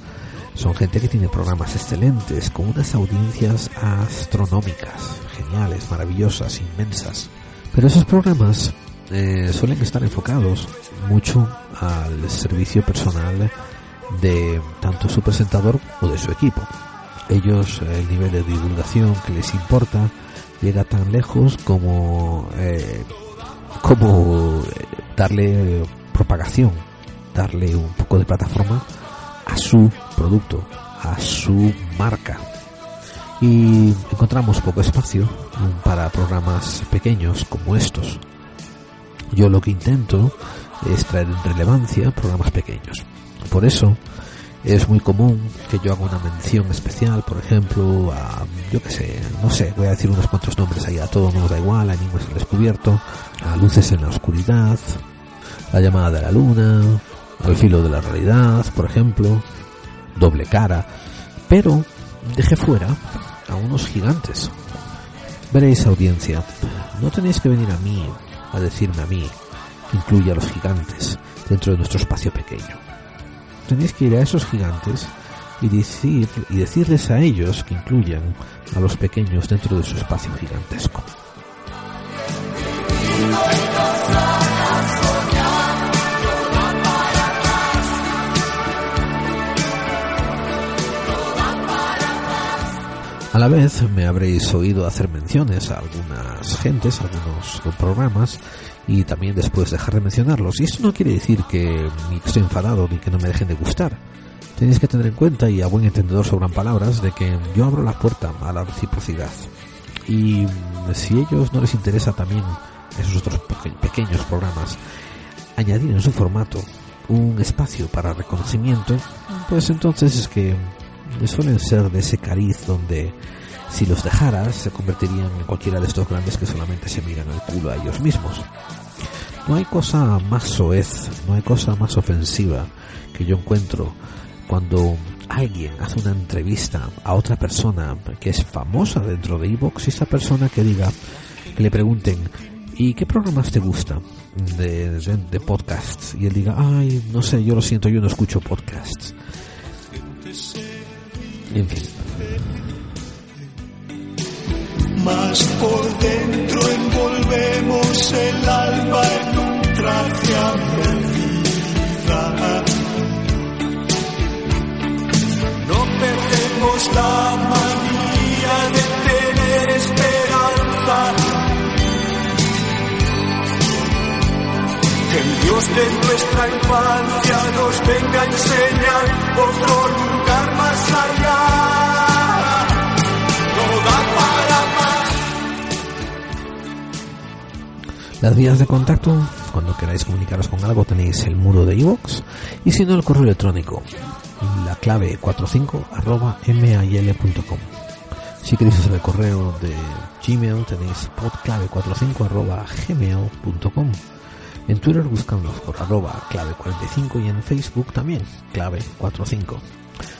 Son gente que tiene programas excelentes, con unas audiencias astronómicas, geniales, maravillosas, inmensas. Pero esos programas eh, suelen estar enfocados mucho al servicio personal de tanto su presentador o de su equipo ellos el nivel de divulgación que les importa llega tan lejos como eh, como darle propagación darle un poco de plataforma a su producto a su marca. Y encontramos poco espacio para programas pequeños como estos. Yo lo que intento es traer en relevancia programas pequeños. Por eso es muy común que yo haga una mención especial, por ejemplo, a, yo que sé, no sé, voy a decir unos cuantos nombres ahí, a todos nos da igual, a Enigmas al descubierto, a Luces en la oscuridad, La llamada de la luna, Al filo de la realidad, por ejemplo, Doble cara, pero dejé fuera a unos gigantes. Veréis audiencia, no tenéis que venir a mí a decirme a mí que incluya a los gigantes dentro de nuestro espacio pequeño tenéis que ir a esos gigantes y, decir, y decirles a ellos que incluyan a los pequeños dentro de su espacio gigantesco. A la vez me habréis oído hacer menciones a algunas gentes, a algunos programas y también después dejar de mencionarlos. Y esto no quiere decir que estoy enfadado ni que no me dejen de gustar. Tenéis que tener en cuenta, y a buen entendedor sobran palabras, de que yo abro la puerta a la reciprocidad. Y si a ellos no les interesa también esos otros pequeños programas, añadir en su formato un espacio para reconocimiento, pues entonces es que suelen ser de ese cariz donde si los dejaras se convertirían en cualquiera de estos grandes que solamente se miran al culo a ellos mismos. No hay cosa más soez, no hay cosa más ofensiva que yo encuentro cuando alguien hace una entrevista a otra persona que es famosa dentro de Evox y esa persona que diga, que le pregunten, ¿y qué programas te gustan de, de, de podcasts? Y él diga, ay, no sé, yo lo siento, yo no escucho podcasts. En. Más por dentro envolvemos el alma en un traje a medida. No perdemos la manía de tener esperanza. Que el Dios de nuestra infancia nos venga a enseñar otro lugar Las vías de contacto, cuando queráis comunicaros con algo tenéis el muro de iVoox y si no el correo electrónico, la clave 45 arroba mail.com. Si queréis usar el correo de Gmail tenéis podclave 45 arroba gmail.com. En Twitter buscándonos por arroba clave 45 y en Facebook también clave 45.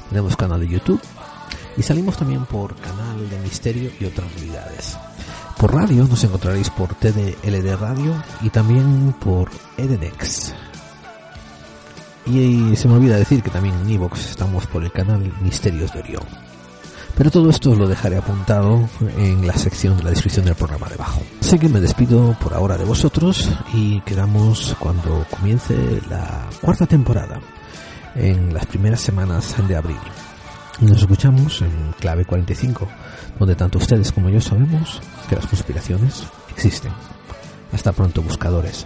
Tenemos canal de YouTube y salimos también por canal de misterio y otras realidades. Por radio nos encontraréis por TDLD Radio y también por Edenex. Y se me olvida decir que también en Evox estamos por el canal Misterios de Orión. Pero todo esto os lo dejaré apuntado en la sección de la descripción del programa debajo. Así que me despido por ahora de vosotros y quedamos cuando comience la cuarta temporada, en las primeras semanas de abril. Nos escuchamos en clave 45, donde tanto ustedes como yo sabemos que las conspiraciones existen. Hasta pronto, buscadores.